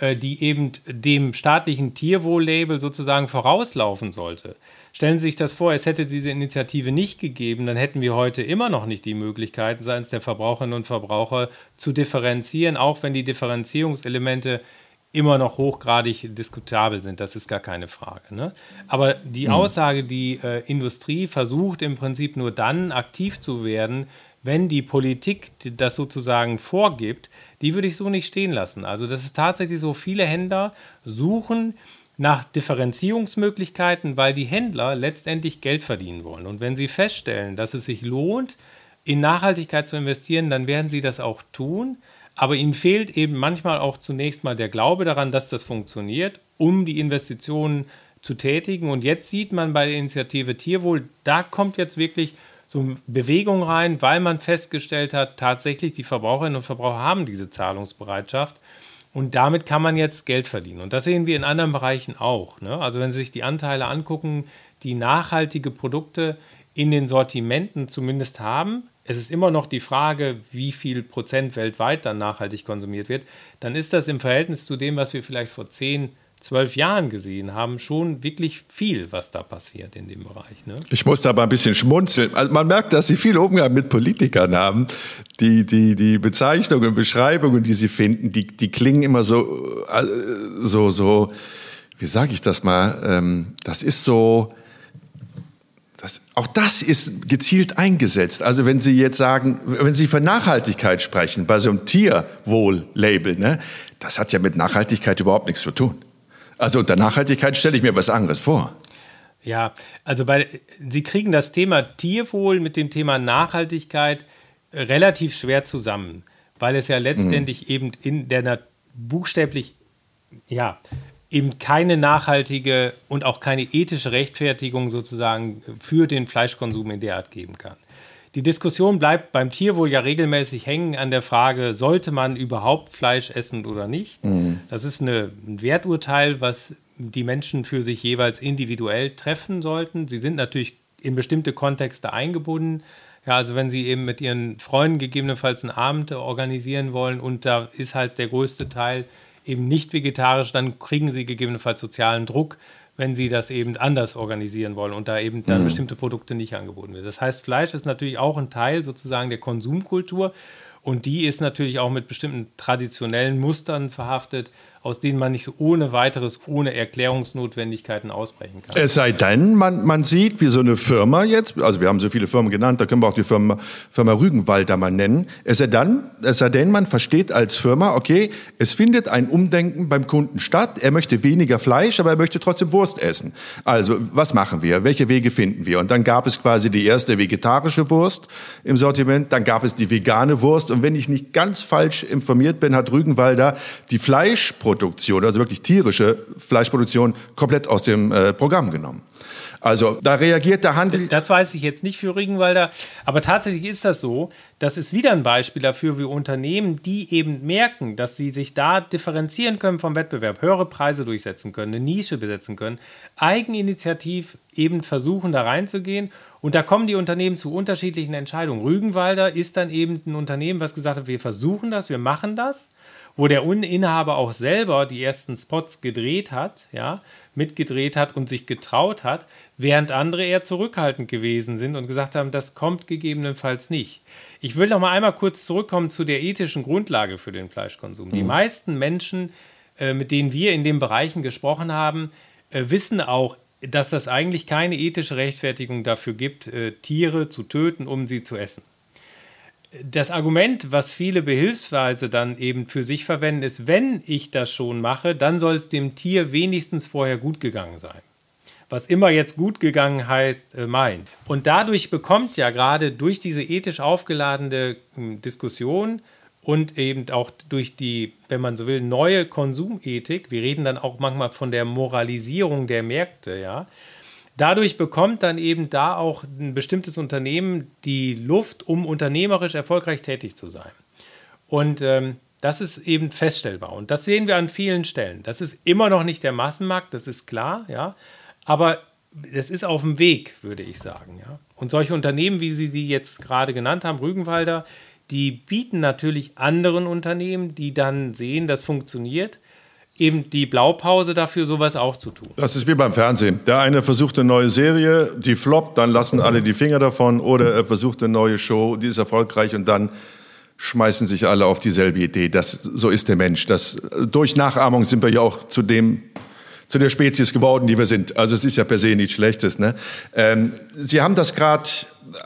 Speaker 2: die eben dem staatlichen Tierwohl-Label sozusagen vorauslaufen sollte. Stellen Sie sich das vor, es hätte diese Initiative nicht gegeben, dann hätten wir heute immer noch nicht die Möglichkeiten seitens der Verbraucherinnen und Verbraucher zu differenzieren, auch wenn die Differenzierungselemente immer noch hochgradig diskutabel sind, das ist gar keine Frage. Ne? Aber die mhm. Aussage, die äh, Industrie versucht im Prinzip nur dann aktiv zu werden, wenn die Politik das sozusagen vorgibt, die würde ich so nicht stehen lassen. Also das ist tatsächlich so, viele Händler suchen nach Differenzierungsmöglichkeiten, weil die Händler letztendlich Geld verdienen wollen. Und wenn sie feststellen, dass es sich lohnt, in Nachhaltigkeit zu investieren, dann werden sie das auch tun. Aber ihnen fehlt eben manchmal auch zunächst mal der Glaube daran, dass das funktioniert, um die Investitionen zu tätigen. Und jetzt sieht man bei der Initiative Tierwohl, da kommt jetzt wirklich so Bewegung rein, weil man festgestellt hat, tatsächlich die Verbraucherinnen und Verbraucher haben diese Zahlungsbereitschaft. Und damit kann man jetzt Geld verdienen. Und das sehen wir in anderen Bereichen auch. Ne? Also wenn Sie sich die Anteile angucken, die nachhaltige Produkte in den Sortimenten zumindest haben, es ist immer noch die Frage, wie viel Prozent weltweit dann nachhaltig konsumiert wird, dann ist das im Verhältnis zu dem, was wir vielleicht vor zehn Jahren zwölf Jahren gesehen haben, schon wirklich viel, was da passiert in dem Bereich. Ne?
Speaker 1: Ich muss da mal ein bisschen schmunzeln. Also man merkt, dass Sie viel Umgang mit Politikern haben. Die, die, die Bezeichnungen, Beschreibungen, die Sie finden, die, die klingen immer so, äh, so, so, wie sage ich das mal, ähm, das ist so, das, auch das ist gezielt eingesetzt. Also wenn Sie jetzt sagen, wenn Sie von Nachhaltigkeit sprechen, bei so einem Tierwohl-Label, ne, das hat ja mit Nachhaltigkeit überhaupt nichts zu tun. Also unter Nachhaltigkeit stelle ich mir was anderes vor.
Speaker 2: Ja, also bei, Sie kriegen das Thema Tierwohl mit dem Thema Nachhaltigkeit relativ schwer zusammen, weil es ja letztendlich mhm. eben in der buchstäblich ja eben keine nachhaltige und auch keine ethische Rechtfertigung sozusagen für den Fleischkonsum in der Art geben kann. Die Diskussion bleibt beim Tierwohl ja regelmäßig hängen an der Frage, sollte man überhaupt Fleisch essen oder nicht? Mhm. Das ist eine, ein Werturteil, was die Menschen für sich jeweils individuell treffen sollten. Sie sind natürlich in bestimmte Kontexte eingebunden. Ja, also wenn Sie eben mit Ihren Freunden gegebenenfalls einen Abend organisieren wollen und da ist halt der größte Teil eben nicht vegetarisch, dann kriegen Sie gegebenenfalls sozialen Druck wenn sie das eben anders organisieren wollen und da eben dann mhm. bestimmte Produkte nicht angeboten werden. Das heißt, Fleisch ist natürlich auch ein Teil sozusagen der Konsumkultur und die ist natürlich auch mit bestimmten traditionellen Mustern verhaftet, aus denen man nicht ohne weiteres, ohne Erklärungsnotwendigkeiten ausbrechen kann.
Speaker 1: Es sei denn, man, man sieht, wie so eine Firma jetzt, also wir haben so viele Firmen genannt, da können wir auch die Firma, Firma Rügenwalder mal nennen. Es sei, dann, es sei denn, man versteht als Firma, okay, es findet ein Umdenken beim Kunden statt. Er möchte weniger Fleisch, aber er möchte trotzdem Wurst essen. Also, was machen wir? Welche Wege finden wir? Und dann gab es quasi die erste vegetarische Wurst im Sortiment, dann gab es die vegane Wurst. Und wenn ich nicht ganz falsch informiert bin, hat Rügenwalder die Fleischprodukte Fleischproduktion, also wirklich tierische Fleischproduktion, komplett aus dem äh, Programm genommen. Also da reagiert der Handel.
Speaker 2: Das weiß ich jetzt nicht für Regenwalder, aber tatsächlich ist das so. Das ist wieder ein Beispiel dafür, wie Unternehmen, die eben merken, dass sie sich da differenzieren können vom Wettbewerb, höhere Preise durchsetzen können, eine Nische besetzen können, eigeninitiativ eben versuchen, da reinzugehen. Und da kommen die Unternehmen zu unterschiedlichen Entscheidungen. Rügenwalder ist dann eben ein Unternehmen, was gesagt hat, wir versuchen das, wir machen das wo der Inhaber auch selber die ersten Spots gedreht hat, ja, mitgedreht hat und sich getraut hat, während andere eher zurückhaltend gewesen sind und gesagt haben, das kommt gegebenenfalls nicht. Ich will noch mal einmal kurz zurückkommen zu der ethischen Grundlage für den Fleischkonsum. Mhm. Die meisten Menschen, äh, mit denen wir in den Bereichen gesprochen haben, äh, wissen auch, dass das eigentlich keine ethische Rechtfertigung dafür gibt, äh, Tiere zu töten, um sie zu essen das Argument, was viele behilfsweise dann eben für sich verwenden, ist, wenn ich das schon mache, dann soll es dem Tier wenigstens vorher gut gegangen sein. Was immer jetzt gut gegangen heißt, äh, mein. Und dadurch bekommt ja gerade durch diese ethisch aufgeladene äh, Diskussion und eben auch durch die, wenn man so will, neue Konsumethik, wir reden dann auch manchmal von der Moralisierung der Märkte, ja, Dadurch bekommt dann eben da auch ein bestimmtes Unternehmen die Luft, um unternehmerisch erfolgreich tätig zu sein. Und ähm, das ist eben feststellbar. Und das sehen wir an vielen Stellen. Das ist immer noch nicht der Massenmarkt, das ist klar, ja. Aber das ist auf dem Weg, würde ich sagen, ja. Und solche Unternehmen, wie Sie die jetzt gerade genannt haben, Rügenwalder, die bieten natürlich anderen Unternehmen, die dann sehen, das funktioniert, eben die Blaupause dafür, sowas auch zu tun.
Speaker 1: Das ist wie beim Fernsehen. Der eine versucht eine neue Serie, die floppt, dann lassen alle die Finger davon. Oder er versucht eine neue Show, die ist erfolgreich und dann schmeißen sich alle auf dieselbe Idee. Das, so ist der Mensch. Das, durch Nachahmung sind wir ja auch zu dem zu der Spezies geworden, die wir sind. Also es ist ja per se nichts Schlechtes. Ne? Ähm, Sie haben das gerade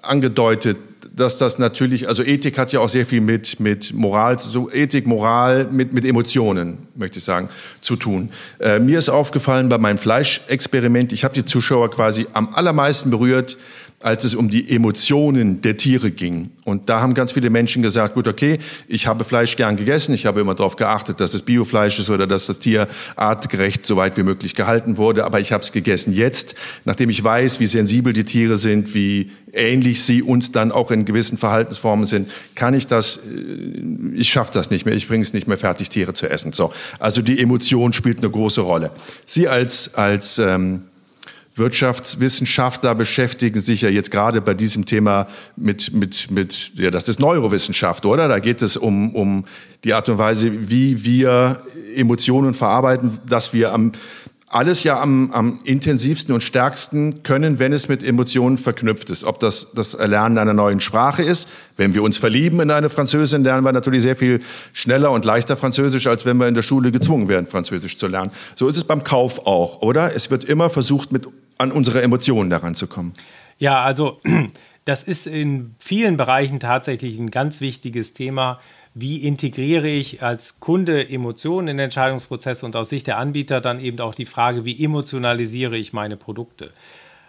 Speaker 1: angedeutet, dass das natürlich, also Ethik hat ja auch sehr viel mit, mit Moral, so Ethik, Moral, mit, mit Emotionen, möchte ich sagen, zu tun. Äh, mir ist aufgefallen bei meinem Fleischexperiment, ich habe die Zuschauer quasi am allermeisten berührt, als es um die Emotionen der Tiere ging. Und da haben ganz viele Menschen gesagt, gut, okay, ich habe Fleisch gern gegessen, ich habe immer darauf geachtet, dass es Biofleisch ist oder dass das Tier artgerecht so weit wie möglich gehalten wurde, aber ich habe es gegessen. Jetzt, nachdem ich weiß, wie sensibel die Tiere sind, wie ähnlich sie uns dann auch in gewissen Verhaltensformen sind, kann ich das, äh, ich schaffe das nicht mehr, ich bringe es nicht mehr fertig, Tiere zu essen. So, also die Emotion spielt eine große Rolle. Sie als, als ähm, Wirtschaftswissenschaftler beschäftigen sich ja jetzt gerade bei diesem Thema mit, mit, mit ja, das ist Neurowissenschaft, oder? Da geht es um, um die Art und Weise, wie wir Emotionen verarbeiten, dass wir am, alles ja am, am intensivsten und stärksten können, wenn es mit Emotionen verknüpft ist. Ob das das Erlernen einer neuen Sprache ist. Wenn wir uns verlieben in eine Französin, lernen wir natürlich sehr viel schneller und leichter Französisch, als wenn wir in der Schule gezwungen werden, Französisch zu lernen. So ist es beim Kauf auch, oder? Es wird immer versucht, mit an unsere Emotionen daran zu kommen.
Speaker 2: Ja, also das ist in vielen Bereichen tatsächlich ein ganz wichtiges Thema. Wie integriere ich als Kunde Emotionen in Entscheidungsprozesse und aus Sicht der Anbieter dann eben auch die Frage, wie emotionalisiere ich meine Produkte?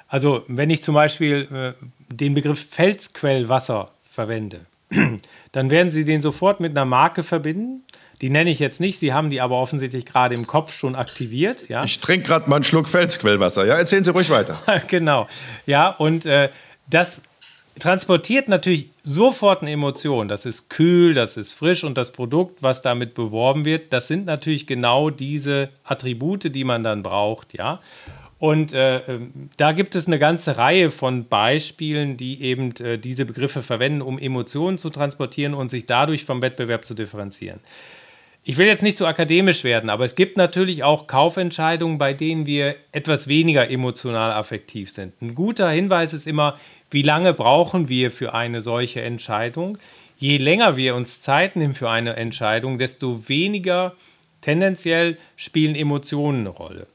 Speaker 2: Also wenn ich zum Beispiel äh, den Begriff Felsquellwasser verwende, dann werden Sie den sofort mit einer Marke verbinden, Die nenne ich jetzt nicht, Sie haben die aber offensichtlich gerade im Kopf schon aktiviert. Ja?
Speaker 1: Ich trinke gerade mal einen Schluck Felsquellwasser. Ja, erzählen Sie ruhig weiter.
Speaker 2: genau. Ja, und äh, das transportiert natürlich sofort eine Emotion. Das ist kühl, das ist frisch und das Produkt, was damit beworben wird, das sind natürlich genau diese Attribute, die man dann braucht, ja. Und äh, ähm, da gibt es eine ganze Reihe von Beispielen, die eben äh, diese Begriffe verwenden, um Emotionen zu transportieren und sich dadurch vom Wettbewerb zu differenzieren. Ich will jetzt nicht zu akademisch werden, aber es gibt natürlich auch Kaufentscheidungen, bei denen wir etwas weniger emotional affektiv sind. Ein guter Hinweis ist immer, wie lange brauchen wir für eine solche Entscheidung? Je länger wir uns Zeit nehmen für eine Entscheidung, desto weniger tendenziell spielen Emotionen eine Rolle.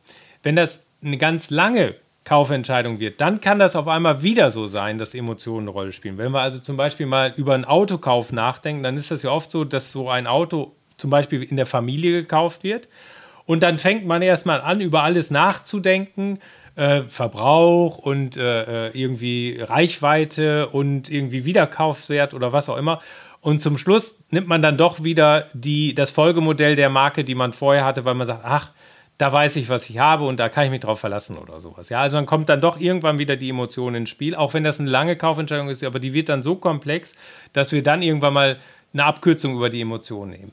Speaker 2: Wenn das eine ganz lange Kaufentscheidung wird, dann kann das auf einmal wieder so sein, dass Emotionen eine Rolle spielen. Wenn wir also zum Beispiel mal über einen Autokauf nachdenken, dann ist das ja oft so, dass so ein Auto zum Beispiel in der Familie gekauft wird. Und dann fängt man erstmal an, über alles nachzudenken. Äh, Verbrauch und äh, äh, irgendwie Reichweite und irgendwie Wiederkaufswert oder was auch immer. Und zum Schluss nimmt man dann doch wieder die, das Folgemodell der Marke, die man vorher hatte, weil man sagt, ach, da weiß ich, was ich habe und da kann ich mich drauf verlassen oder sowas. Ja, also dann kommt dann doch irgendwann wieder die Emotion ins Spiel, auch wenn das eine lange Kaufentscheidung ist, aber die wird dann so komplex, dass wir dann irgendwann mal eine Abkürzung über die Emotionen nehmen.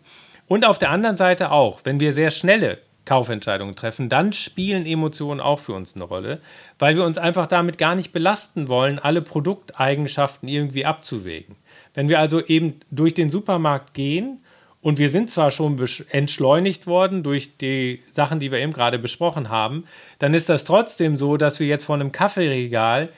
Speaker 2: Und auf der anderen Seite auch, wenn wir sehr schnelle Kaufentscheidungen treffen, dann spielen Emotionen auch für uns eine Rolle, weil wir uns einfach damit gar nicht belasten wollen, alle Produkteigenschaften irgendwie abzuwägen. Wenn wir also eben durch den Supermarkt gehen und wir sind zwar schon entschleunigt worden durch die Sachen, die wir eben gerade besprochen haben, dann ist das trotzdem so, dass wir jetzt vor einem Kaffeeregal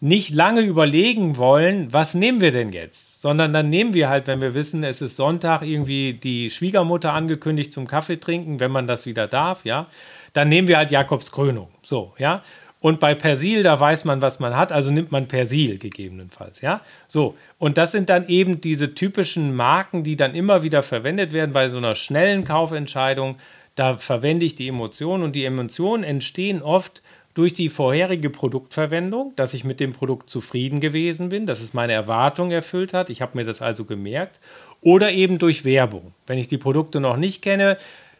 Speaker 2: nicht lange überlegen wollen, was nehmen wir denn jetzt, sondern dann nehmen wir halt, wenn wir wissen, es ist Sonntag, irgendwie die Schwiegermutter angekündigt zum Kaffee trinken, wenn man das wieder darf, ja, dann nehmen wir halt Jakobs Krönung, so, ja. Und bei Persil, da weiß man, was man hat, also nimmt man Persil gegebenenfalls, ja. So, und das sind dann eben diese typischen Marken, die dann immer wieder verwendet werden bei so einer schnellen Kaufentscheidung. Da verwende ich die Emotionen und die Emotionen entstehen oft durch die vorherige Produktverwendung, dass ich mit dem Produkt zufrieden gewesen bin, dass es meine Erwartung erfüllt hat. Ich habe mir das also gemerkt. Oder eben durch Werbung. Wenn ich die Produkte noch nicht kenne,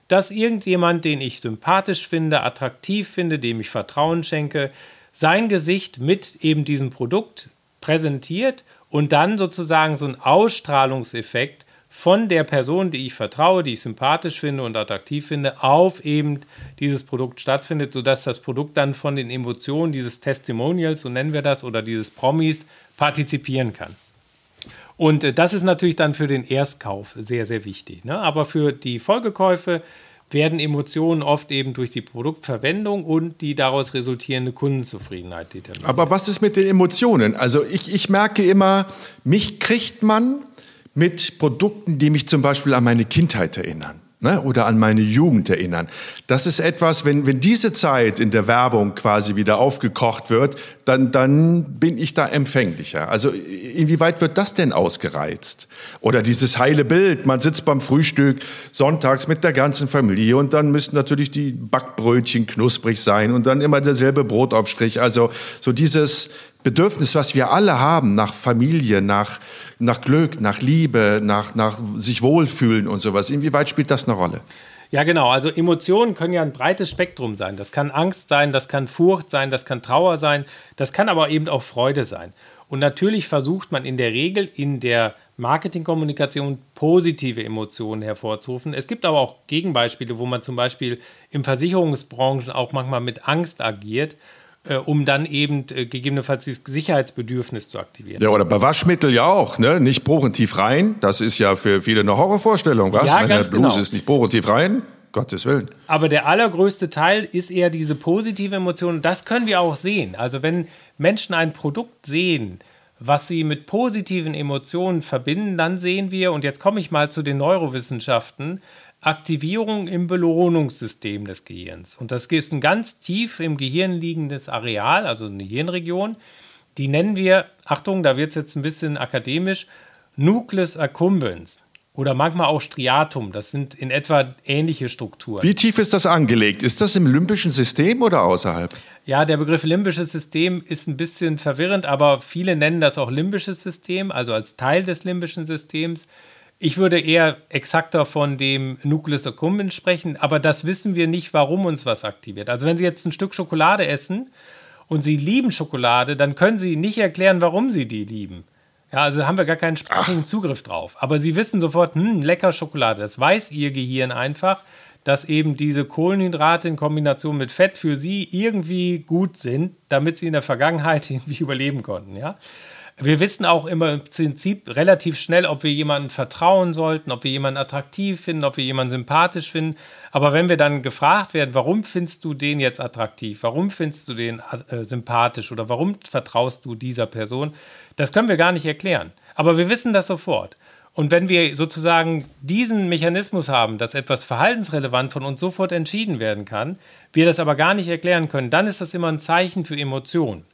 Speaker 2: dass irgendjemand, den ich sympathisch finde, attraktiv finde, dem ich Vertrauen schenke, sein Gesicht mit eben diesem Produkt präsentiert und dann sozusagen so ein Ausstrahlungseffekt von der Person, die ich vertraue, die ich sympathisch finde und attraktiv finde, auf eben dieses Produkt stattfindet, sodass das Produkt dann von den Emotionen dieses Testimonials, so nennen wir das, oder dieses Promis partizipieren kann. Und äh, das ist natürlich dann für den Erstkauf sehr, sehr wichtig. Ne? Aber für die Folgekäufe werden Emotionen oft eben durch die Produktverwendung und die daraus resultierende Kundenzufriedenheit determiniert.
Speaker 1: Aber was ist mit den Emotionen? Also ich, ich merke immer, mich kriegt man mit Produkten, die mich zum Beispiel an meine Kindheit erinnern ne, oder an meine Jugend erinnern. Das ist etwas, wenn, wenn diese Zeit in der Werbung quasi wieder aufgekocht wird, dann, dann bin ich da empfänglicher. Also inwieweit wird das denn ausgereizt? Oder dieses heile Bild, man sitzt beim Frühstück sonntags mit der ganzen Familie und dann müssen natürlich die Backbrötchen knusprig sein und dann immer derselbe Brotaufstrich. Also so dieses Bedürfnis, was wir alle haben nach Familie, nach, nach Glück, nach Liebe, nach, nach sich wohlfühlen und sowas. Inwieweit spielt das eine Rolle?
Speaker 2: Ja, genau. Also Emotionen können ja ein breites Spektrum sein. Das kann Angst sein, das kann Furcht sein, das kann Trauer sein, das kann aber eben auch Freude sein. Und natürlich versucht man in der Regel in der Marketingkommunikation positive Emotionen hervorzurufen. Es gibt aber auch Gegenbeispiele, wo man zum Beispiel im Versicherungsbranchen auch manchmal mit Angst agiert äh, um dann eben äh, gegebenenfalls dieses Sicherheitsbedürfnis zu aktivieren.
Speaker 1: Ja, oder bei Waschmittel ja auch, ne? Nicht bohrentief rein. Das ist ja für viele eine Horrorvorstellung, was?
Speaker 2: Ja, ganz
Speaker 1: Bluse
Speaker 2: genau.
Speaker 1: ist nicht bohrentief rein. Gottes Willen.
Speaker 2: Aber der allergrößte Teil ist eher diese positive Emotion. Das können wir auch sehen. Also wenn Menschen ein Produkt sehen, was sie mit positiven Emotionen verbinden, dann sehen wir, und jetzt komme ich mal zu den Neurowissenschaften, Aktivierung im Belohnungssystem des Gehirns. Und das ist ein ganz tief im Gehirn liegendes Areal, also eine Hirnregion. Die nennen wir, Achtung, da wird es jetzt ein bisschen akademisch, Nucleus accumbens oder manchmal auch Striatum. Das sind in etwa ähnliche Strukturen.
Speaker 1: Wie tief ist das angelegt? Ist das im limbischen System oder außerhalb?
Speaker 2: Ja, der Begriff limbisches System ist ein bisschen verwirrend, aber viele nennen das auch limbisches System, also als Teil des limbischen Systems. Ich würde eher exakter von dem Nucleus accumbens sprechen, aber das wissen wir nicht, warum uns was aktiviert. Also wenn Sie jetzt ein Stück Schokolade essen und Sie lieben Schokolade, dann können Sie nicht erklären, warum Sie die lieben. Ja, also haben wir gar keinen sprachlichen Zugriff drauf. Aber Sie wissen sofort, hm, lecker Schokolade. Das weiß Ihr Gehirn einfach, dass eben diese Kohlenhydrate in Kombination mit Fett für Sie irgendwie gut sind, damit Sie in der Vergangenheit irgendwie überleben konnten. Ja. Wir wissen auch immer im Prinzip relativ schnell, ob wir jemanden vertrauen sollten, ob wir jemanden attraktiv finden, ob wir jemanden sympathisch finden. Aber wenn wir dann gefragt werden, warum findest du den jetzt attraktiv, warum findest du den äh, sympathisch oder warum vertraust du dieser Person, das können wir gar nicht erklären. Aber wir wissen das sofort. Und wenn wir sozusagen diesen Mechanismus haben, dass etwas verhaltensrelevant von uns sofort entschieden werden kann, wir das aber gar nicht erklären können, dann ist das immer ein Zeichen für Emotionen.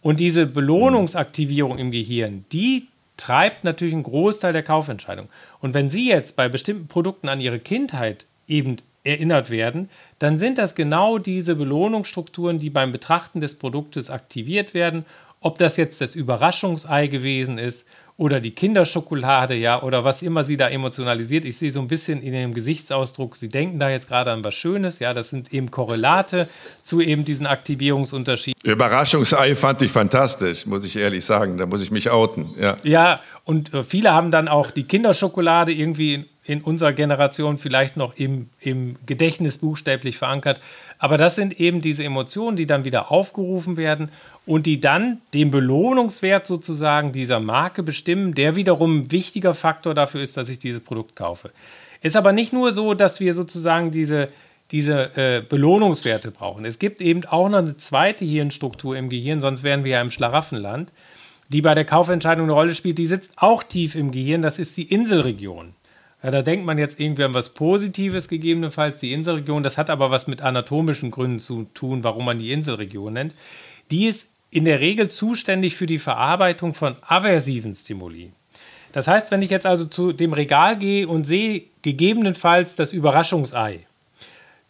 Speaker 2: Und diese Belohnungsaktivierung im Gehirn, die treibt natürlich einen Großteil der Kaufentscheidung. Und wenn Sie jetzt bei bestimmten Produkten an Ihre Kindheit eben erinnert werden, dann sind das genau diese Belohnungsstrukturen, die beim Betrachten des Produktes aktiviert werden. Ob das jetzt das Überraschungsei gewesen ist oder die Kinderschokolade, ja, oder was immer sie da emotionalisiert. Ich sehe so ein bisschen in ihrem Gesichtsausdruck, sie denken da jetzt gerade an was Schönes, ja, das sind eben Korrelate zu eben diesen Aktivierungsunterschieden.
Speaker 1: Überraschungsei fand ich fantastisch, muss ich ehrlich sagen, da muss ich mich outen, ja.
Speaker 2: Ja, und äh, viele haben dann auch die Kinderschokolade irgendwie in, in unserer Generation vielleicht noch im, im Gedächtnis buchstäblich verankert. Aber das sind eben diese Emotionen, die dann wieder aufgerufen werden und die dann den Belohnungswert sozusagen dieser Marke bestimmen, der wiederum ein wichtiger Faktor dafür ist, dass ich dieses Produkt kaufe. Ist aber nicht nur so, dass wir sozusagen diese, diese äh, Belohnungswerte brauchen. Es gibt eben auch noch eine zweite Hirnstruktur im Gehirn, sonst wären wir ja im Schlaraffenland, die bei der Kaufentscheidung eine Rolle spielt. Die sitzt auch tief im Gehirn, das ist die Inselregion. Ja, da denkt man jetzt irgendwie an was Positives, gegebenenfalls die Inselregion. Das hat aber was mit anatomischen Gründen zu tun, warum man die Inselregion nennt. Die ist in der Regel zuständig für die Verarbeitung von aversiven Stimuli. Das heißt, wenn ich jetzt also zu dem Regal gehe und sehe gegebenenfalls das Überraschungsei,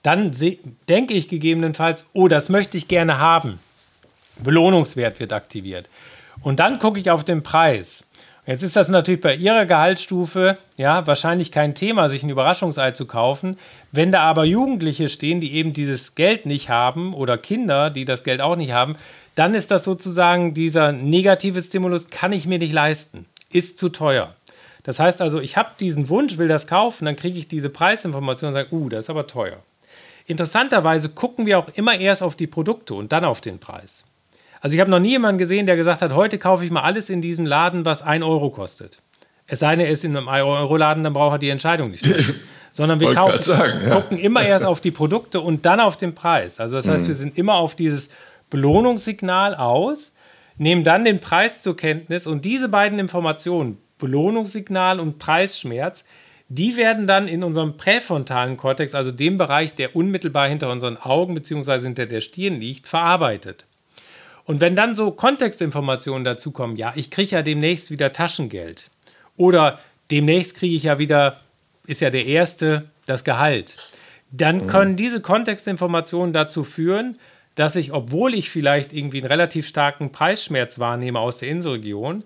Speaker 2: dann denke ich gegebenenfalls, oh, das möchte ich gerne haben. Belohnungswert wird aktiviert. Und dann gucke ich auf den Preis. Jetzt ist das natürlich bei Ihrer Gehaltsstufe ja wahrscheinlich kein Thema, sich ein Überraschungsei zu kaufen. Wenn da aber Jugendliche stehen, die eben dieses Geld nicht haben oder Kinder, die das Geld auch nicht haben, dann ist das sozusagen dieser negative Stimulus, kann ich mir nicht leisten, ist zu teuer. Das heißt also, ich habe diesen Wunsch, will das kaufen, dann kriege ich diese Preisinformation und sage, uh, das ist aber teuer. Interessanterweise gucken wir auch immer erst auf die Produkte und dann auf den Preis. Also ich habe noch nie jemanden gesehen, der gesagt hat, heute kaufe ich mal alles in diesem Laden, was 1 Euro kostet. Es sei denn, er ist in einem 1-Euro-Laden, dann braucht er die Entscheidung nicht. Sondern wir kaufen, sagen, ja. gucken immer erst auf die Produkte und dann auf den Preis. Also das heißt, mhm. wir sind immer auf dieses Belohnungssignal aus, nehmen dann den Preis zur Kenntnis und diese beiden Informationen, Belohnungssignal und Preisschmerz, die werden dann in unserem präfrontalen Kortex, also dem Bereich, der unmittelbar hinter unseren Augen bzw. hinter der Stirn liegt, verarbeitet. Und wenn dann so Kontextinformationen dazukommen, ja, ich kriege ja demnächst wieder Taschengeld oder demnächst kriege ich ja wieder, ist ja der erste, das Gehalt, dann mhm. können diese Kontextinformationen dazu führen, dass ich, obwohl ich vielleicht irgendwie einen relativ starken Preisschmerz wahrnehme aus der Inselregion,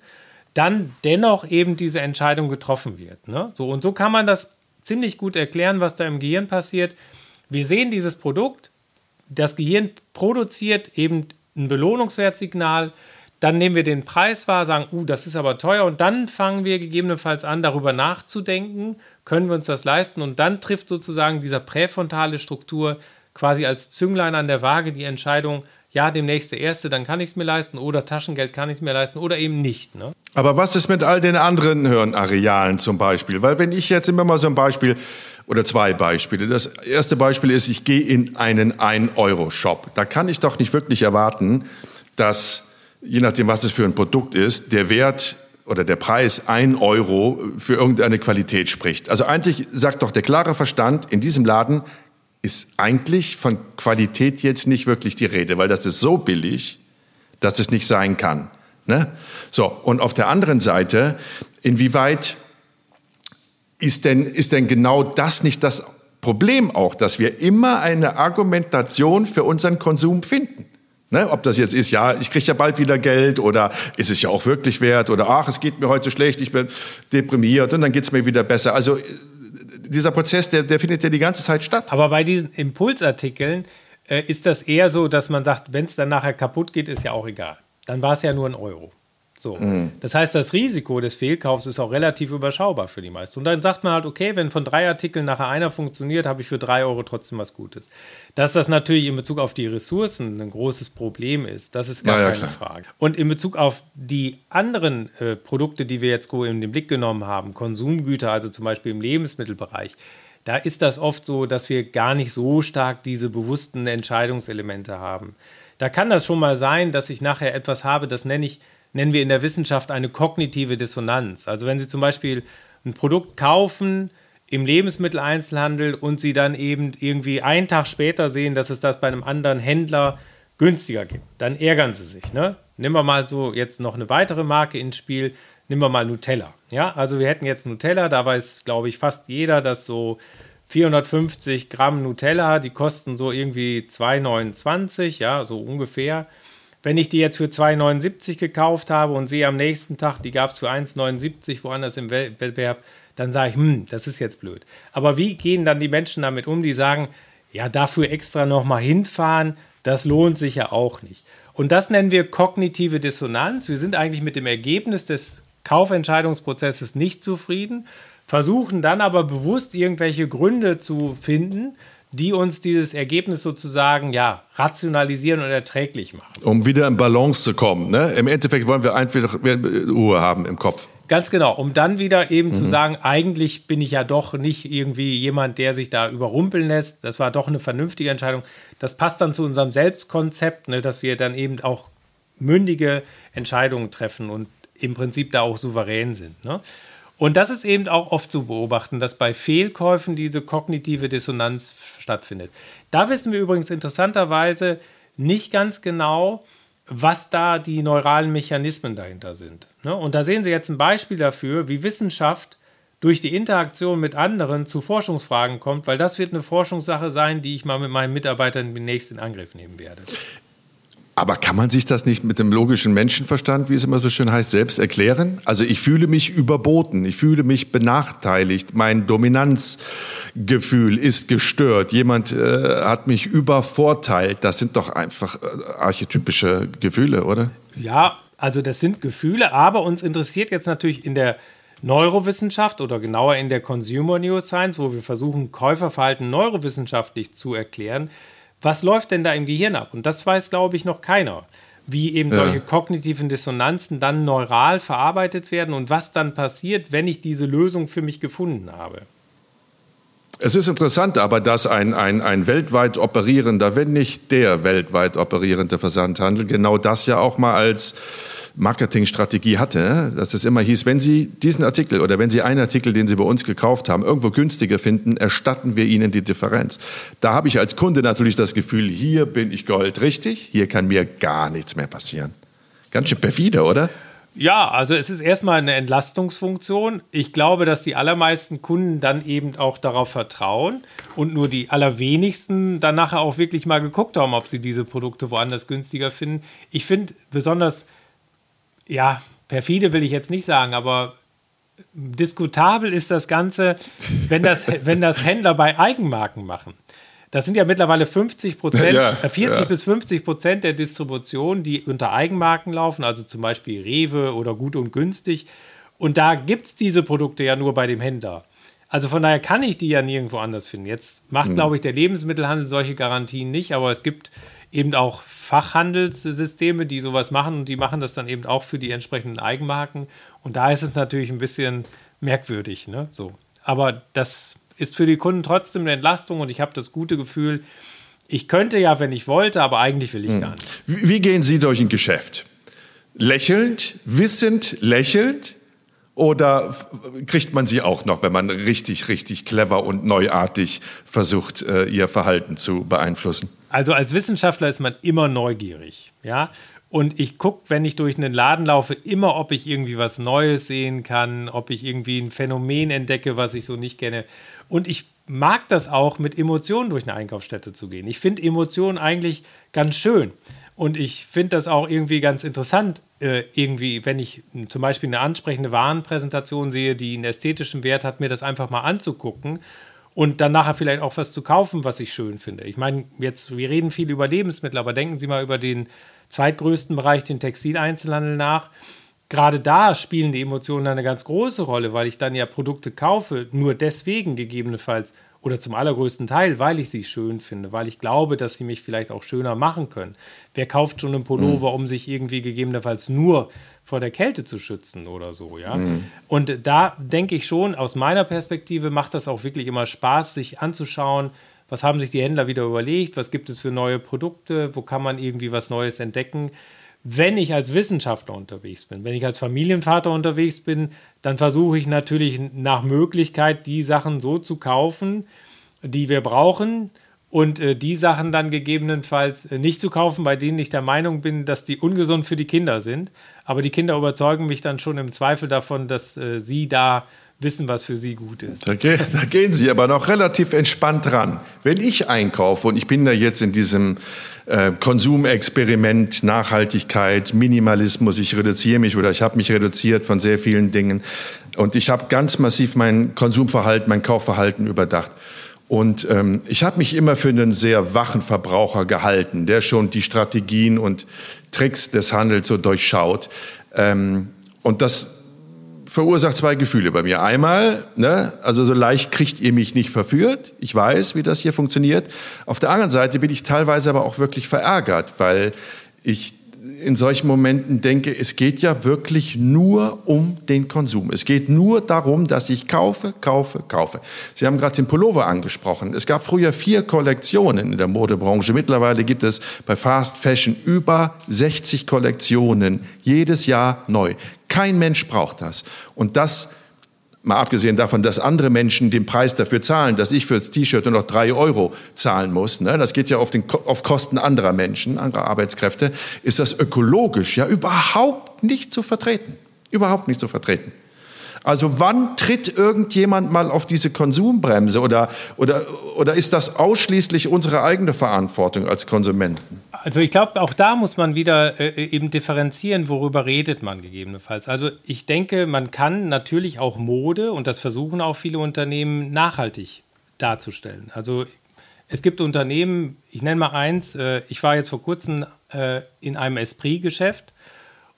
Speaker 2: dann dennoch eben diese Entscheidung getroffen wird. Ne? So, und so kann man das ziemlich gut erklären, was da im Gehirn passiert. Wir sehen dieses Produkt, das Gehirn produziert eben ein Belohnungswertsignal. Dann nehmen wir den Preis wahr, sagen, uh, das ist aber teuer. Und dann fangen wir gegebenenfalls an, darüber nachzudenken, können wir uns das leisten. Und dann trifft sozusagen dieser präfrontale Struktur quasi als Zünglein an der Waage die Entscheidung, ja, demnächst der Erste, dann kann ich es mir leisten oder Taschengeld kann ich es mir leisten oder eben nicht. Ne?
Speaker 1: Aber was ist mit all den anderen Hirnarealen zum Beispiel? Weil wenn ich jetzt immer mal so ein Beispiel oder zwei Beispiele. Das erste Beispiel ist, ich gehe in einen 1-Euro-Shop. Da kann ich doch nicht wirklich erwarten, dass, je nachdem, was es für ein Produkt ist, der Wert oder der Preis 1 Euro für irgendeine Qualität spricht. Also eigentlich sagt doch der klare Verstand, in diesem Laden ist eigentlich von Qualität jetzt nicht wirklich die Rede, weil das ist so billig, dass es nicht sein kann. Ne? So, und auf der anderen Seite, inwieweit ist denn, ist denn genau das nicht das Problem auch, dass wir immer eine Argumentation für unseren Konsum finden? Ne, ob das jetzt ist, ja, ich kriege ja bald wieder Geld oder ist es ja auch wirklich wert oder ach, es geht mir heute schlecht, ich bin deprimiert und dann geht es mir wieder besser. Also dieser Prozess, der, der findet ja die ganze Zeit statt.
Speaker 2: Aber bei diesen Impulsartikeln äh, ist das eher so, dass man sagt, wenn es dann nachher kaputt geht, ist ja auch egal. Dann war es ja nur ein Euro. So. Mhm. Das heißt, das Risiko des Fehlkaufs ist auch relativ überschaubar für die meisten. Und dann sagt man halt, okay, wenn von drei Artikeln nachher einer funktioniert, habe ich für drei Euro trotzdem was Gutes. Dass das natürlich in Bezug auf die Ressourcen ein großes Problem ist, das ist gar ja, keine klar. Frage. Und in Bezug auf die anderen äh, Produkte, die wir jetzt in den Blick genommen haben, Konsumgüter, also zum Beispiel im Lebensmittelbereich, da ist das oft so, dass wir gar nicht so stark diese bewussten Entscheidungselemente haben. Da kann das schon mal sein, dass ich nachher etwas habe, das nenne ich nennen wir in der Wissenschaft eine kognitive Dissonanz. Also wenn Sie zum Beispiel ein Produkt kaufen im Lebensmitteleinzelhandel und Sie dann eben irgendwie einen Tag später sehen, dass es das bei einem anderen Händler günstiger gibt, dann ärgern Sie sich. Ne? Nehmen wir mal so jetzt noch eine weitere Marke ins Spiel. Nehmen wir mal Nutella. Ja, also wir hätten jetzt Nutella, da weiß, glaube ich, fast jeder, dass so 450 Gramm Nutella, die kosten so irgendwie 2,29, ja, so ungefähr. Wenn ich die jetzt für 2,79 gekauft habe und sehe am nächsten Tag, die gab es für 1,79 woanders im Wettbewerb, dann sage ich, hm, das ist jetzt blöd. Aber wie gehen dann die Menschen damit um, die sagen, ja, dafür extra nochmal hinfahren, das lohnt sich ja auch nicht. Und das nennen wir kognitive Dissonanz. Wir sind eigentlich mit dem Ergebnis des Kaufentscheidungsprozesses nicht zufrieden, versuchen dann aber bewusst irgendwelche Gründe zu finden, die uns dieses Ergebnis sozusagen ja rationalisieren und erträglich machen.
Speaker 1: Um wieder in Balance zu kommen. Ne? Im Endeffekt wollen wir einfach Ruhe haben im Kopf.
Speaker 2: Ganz genau, um dann wieder eben mhm. zu sagen, eigentlich bin ich ja doch nicht irgendwie jemand, der sich da überrumpeln lässt. Das war doch eine vernünftige Entscheidung. Das passt dann zu unserem Selbstkonzept, ne, dass wir dann eben auch mündige Entscheidungen treffen und im Prinzip da auch souverän sind. Ne? Und das ist eben auch oft zu beobachten, dass bei Fehlkäufen diese kognitive Dissonanz stattfindet. Da wissen wir übrigens interessanterweise nicht ganz genau, was da die neuralen Mechanismen dahinter sind. Ne? Und da sehen Sie jetzt ein Beispiel dafür, wie Wissenschaft durch die Interaktion mit anderen zu Forschungsfragen kommt, weil das wird eine Forschungssache sein, die ich mal mit meinen Mitarbeitern demnächst in Angriff nehmen werde.
Speaker 1: Aber kann man sich das nicht mit dem logischen Menschenverstand, wie es immer so schön heißt, selbst erklären? Also ich fühle mich überboten, ich fühle mich benachteiligt, mein Dominanzgefühl ist gestört, jemand äh, hat mich übervorteilt. Das sind doch einfach äh, archetypische Gefühle, oder?
Speaker 2: Ja, also das sind Gefühle, aber uns interessiert jetzt natürlich in der Neurowissenschaft oder genauer in der Consumer Neuroscience, wo wir versuchen, Käuferverhalten neurowissenschaftlich zu erklären, was läuft denn da im Gehirn ab? Und das weiß, glaube ich, noch keiner. Wie eben ja. solche kognitiven Dissonanzen dann neural verarbeitet werden und was dann passiert, wenn ich diese Lösung für mich gefunden habe.
Speaker 1: Es ist interessant aber, dass ein, ein, ein weltweit operierender, wenn nicht der weltweit operierende Versandhandel genau das ja auch mal als Marketingstrategie hatte, dass es immer hieß, wenn Sie diesen Artikel oder wenn Sie einen Artikel, den Sie bei uns gekauft haben, irgendwo günstiger finden, erstatten wir Ihnen die Differenz. Da habe ich als Kunde natürlich das Gefühl, hier bin ich goldrichtig, hier kann mir gar nichts mehr passieren. Ganz schön perfide, oder?
Speaker 2: Ja, also es ist erstmal eine Entlastungsfunktion. Ich glaube, dass die allermeisten Kunden dann eben auch darauf vertrauen und nur die allerwenigsten dann nachher auch wirklich mal geguckt haben, ob sie diese Produkte woanders günstiger finden. Ich finde besonders ja, perfide will ich jetzt nicht sagen, aber diskutabel ist das Ganze, wenn das, wenn das Händler bei Eigenmarken machen. Das sind ja mittlerweile 50 Prozent, ja, 40 ja. bis 50 Prozent der Distribution, die unter Eigenmarken laufen, also zum Beispiel Rewe oder Gut und Günstig. Und da gibt es diese Produkte ja nur bei dem Händler. Also von daher kann ich die ja nirgendwo anders finden. Jetzt macht, hm. glaube ich, der Lebensmittelhandel solche Garantien nicht, aber es gibt eben auch Fachhandelssysteme, die sowas machen und die machen das dann eben auch für die entsprechenden Eigenmarken. Und da ist es natürlich ein bisschen merkwürdig. Ne? So. Aber das ist für die Kunden trotzdem eine Entlastung und ich habe das gute Gefühl, ich könnte ja, wenn ich wollte, aber eigentlich will ich hm. gar nicht.
Speaker 1: Wie gehen Sie durch ein Geschäft? Lächelnd, wissend, lächelnd? Oder kriegt man sie auch noch, wenn man richtig, richtig clever und neuartig versucht, äh, ihr Verhalten zu beeinflussen?
Speaker 2: Also als Wissenschaftler ist man immer neugierig, ja. Und ich gucke, wenn ich durch einen Laden laufe, immer, ob ich irgendwie was Neues sehen kann, ob ich irgendwie ein Phänomen entdecke, was ich so nicht kenne. Und ich mag das auch, mit Emotionen durch eine Einkaufsstätte zu gehen. Ich finde Emotionen eigentlich ganz schön. Und ich finde das auch irgendwie ganz interessant, äh, irgendwie, wenn ich zum Beispiel eine ansprechende Warenpräsentation sehe, die einen ästhetischen Wert hat, mir das einfach mal anzugucken und dann nachher vielleicht auch was zu kaufen, was ich schön finde. Ich meine, jetzt, wir reden viel über Lebensmittel, aber denken Sie mal über den zweitgrößten Bereich, den Textileinzelhandel nach. Gerade da spielen die Emotionen eine ganz große Rolle, weil ich dann ja Produkte kaufe, nur deswegen gegebenenfalls oder zum allergrößten Teil, weil ich sie schön finde, weil ich glaube, dass sie mich vielleicht auch schöner machen können. Wer kauft schon einen Pullover, mhm. um sich irgendwie gegebenenfalls nur vor der Kälte zu schützen oder so, ja? Mhm. Und da denke ich schon, aus meiner Perspektive macht das auch wirklich immer Spaß, sich anzuschauen, was haben sich die Händler wieder überlegt, was gibt es für neue Produkte, wo kann man irgendwie was Neues entdecken wenn ich als Wissenschaftler unterwegs bin, wenn ich als Familienvater unterwegs bin, dann versuche ich natürlich nach Möglichkeit, die Sachen so zu kaufen, die wir brauchen und äh, die Sachen dann gegebenenfalls äh, nicht zu kaufen, bei denen ich der Meinung bin, dass die ungesund für die Kinder sind. Aber die Kinder überzeugen mich dann schon im Zweifel davon, dass äh, sie da wissen, was für sie gut ist.
Speaker 1: Da, da, gehen Sie aber noch relativ entspannt dran. Wenn ich einkaufe und ich bin da jetzt in diesem äh, Konsumexperiment, Nachhaltigkeit, Minimalismus, ich reduziere mich oder ich habe mich reduziert von sehr vielen Dingen und ich habe ganz massiv mein Konsumverhalten, mein Kaufverhalten überdacht. Und ähm, ich habe mich immer für einen sehr wachen Verbraucher gehalten, der schon die Strategien und Tricks des Handels so durchschaut. Ähm, und das verursacht zwei Gefühle bei mir. Einmal, ne, also so leicht kriegt ihr mich nicht verführt. Ich weiß, wie das hier funktioniert. Auf der anderen Seite bin ich teilweise aber auch wirklich verärgert, weil ich in solchen Momenten denke, es geht ja wirklich nur um den Konsum. Es geht nur darum, dass ich kaufe, kaufe, kaufe. Sie haben gerade den Pullover angesprochen. Es gab früher vier Kollektionen in der Modebranche. Mittlerweile gibt es bei Fast Fashion über 60 Kollektionen, jedes Jahr neu. Kein Mensch braucht das. Und das Mal abgesehen davon, dass andere Menschen den Preis dafür zahlen, dass ich für das T-Shirt nur noch drei Euro zahlen muss. Ne? Das geht ja auf, den, auf Kosten anderer Menschen, anderer Arbeitskräfte. Ist das ökologisch ja überhaupt nicht zu vertreten. Überhaupt nicht zu vertreten. Also wann tritt irgendjemand mal auf diese Konsumbremse oder, oder, oder ist das ausschließlich unsere eigene Verantwortung als Konsumenten?
Speaker 2: Also ich glaube, auch da muss man wieder äh, eben differenzieren, worüber redet man gegebenenfalls. Also ich denke, man kann natürlich auch Mode, und das versuchen auch viele Unternehmen, nachhaltig darzustellen. Also es gibt Unternehmen, ich nenne mal eins, äh, ich war jetzt vor kurzem äh, in einem Esprit-Geschäft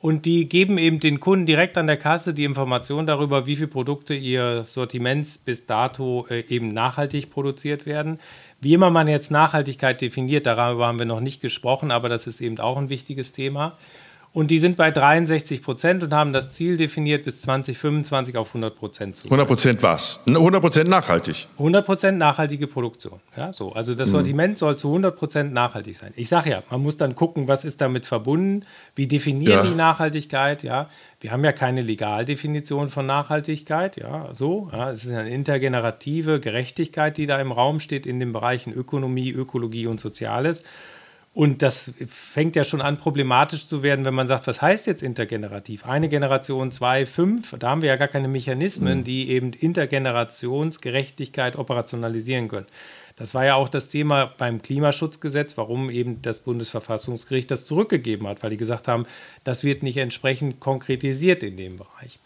Speaker 2: und die geben eben den Kunden direkt an der Kasse die Information darüber, wie viele Produkte ihr Sortiments bis dato äh, eben nachhaltig produziert werden. Wie immer man jetzt Nachhaltigkeit definiert, darüber haben wir noch nicht gesprochen, aber das ist eben auch ein wichtiges Thema. Und die sind bei 63 Prozent und haben das Ziel definiert, bis 2025 auf 100 Prozent zu.
Speaker 1: 100 Prozent was? 100 Prozent nachhaltig?
Speaker 2: 100 Prozent nachhaltige Produktion. Ja, so. Also das mhm. Sortiment mhm. soll zu 100 Prozent nachhaltig sein. Ich sage ja, man muss dann gucken, was ist damit verbunden, wie definieren ja. die Nachhaltigkeit. Ja, wir haben ja keine Legaldefinition von Nachhaltigkeit. Ja, so. Ja, es ist eine intergenerative Gerechtigkeit, die da im Raum steht in den Bereichen Ökonomie, Ökologie und Soziales. Und das fängt ja schon an, problematisch zu werden, wenn man sagt, was heißt jetzt intergenerativ? Eine Generation, zwei, fünf, da haben wir ja gar keine Mechanismen, mhm. die eben Intergenerationsgerechtigkeit operationalisieren können. Das war ja auch das Thema beim Klimaschutzgesetz, warum eben das Bundesverfassungsgericht das zurückgegeben hat, weil die gesagt haben, das wird nicht entsprechend konkretisiert in dem Bereich.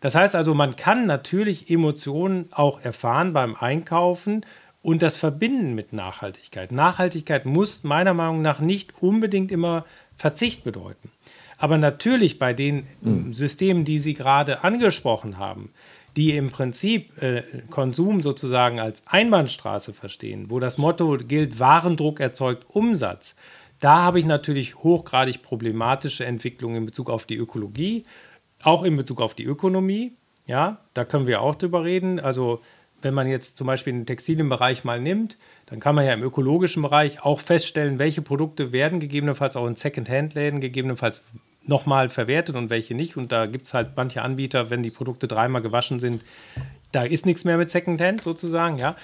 Speaker 2: Das heißt also, man kann natürlich Emotionen auch erfahren beim Einkaufen, und das Verbinden mit Nachhaltigkeit. Nachhaltigkeit muss meiner Meinung nach nicht unbedingt immer Verzicht bedeuten. Aber natürlich bei den mhm. Systemen, die Sie gerade angesprochen haben, die im Prinzip äh, Konsum sozusagen als Einbahnstraße verstehen, wo das Motto gilt, Warendruck erzeugt Umsatz, da habe ich natürlich hochgradig problematische Entwicklungen in Bezug auf die Ökologie, auch in Bezug auf die Ökonomie. Ja, da können wir auch drüber reden. Also wenn man jetzt zum Beispiel den Textilienbereich mal nimmt, dann kann man ja im ökologischen Bereich auch feststellen, welche Produkte werden gegebenenfalls auch in Second-Hand-Läden gegebenenfalls nochmal verwertet und welche nicht. Und da gibt es halt manche Anbieter, wenn die Produkte dreimal gewaschen sind, da ist nichts mehr mit Second-Hand sozusagen, ja.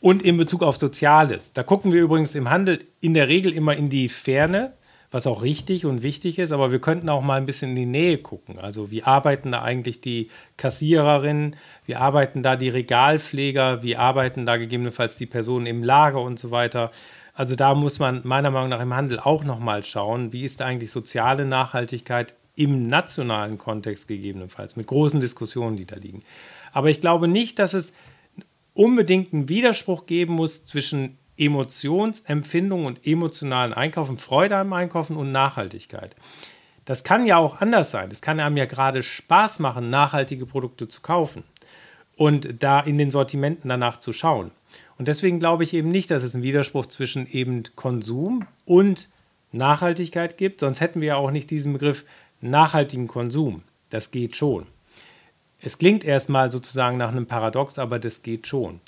Speaker 2: Und in Bezug auf Soziales, da gucken wir übrigens im Handel in der Regel immer in die Ferne was auch richtig und wichtig ist, aber wir könnten auch mal ein bisschen in die Nähe gucken. Also wie arbeiten da eigentlich die Kassiererinnen, wie arbeiten da die Regalpfleger, wie arbeiten da gegebenenfalls die Personen im Lager und so weiter. Also da muss man meiner Meinung nach im Handel auch nochmal schauen, wie ist eigentlich soziale Nachhaltigkeit im nationalen Kontext gegebenenfalls, mit großen Diskussionen, die da liegen. Aber ich glaube nicht, dass es unbedingt einen Widerspruch geben muss zwischen Emotionsempfindung und emotionalen Einkaufen, Freude am Einkaufen und Nachhaltigkeit. Das kann ja auch anders sein. Es kann einem ja gerade Spaß machen, nachhaltige Produkte zu kaufen und da in den Sortimenten danach zu schauen. Und deswegen glaube ich eben nicht, dass es einen Widerspruch zwischen eben Konsum und Nachhaltigkeit gibt, sonst hätten wir ja auch nicht diesen Begriff nachhaltigen Konsum. Das geht schon. Es klingt erstmal sozusagen nach einem Paradox, aber das geht schon.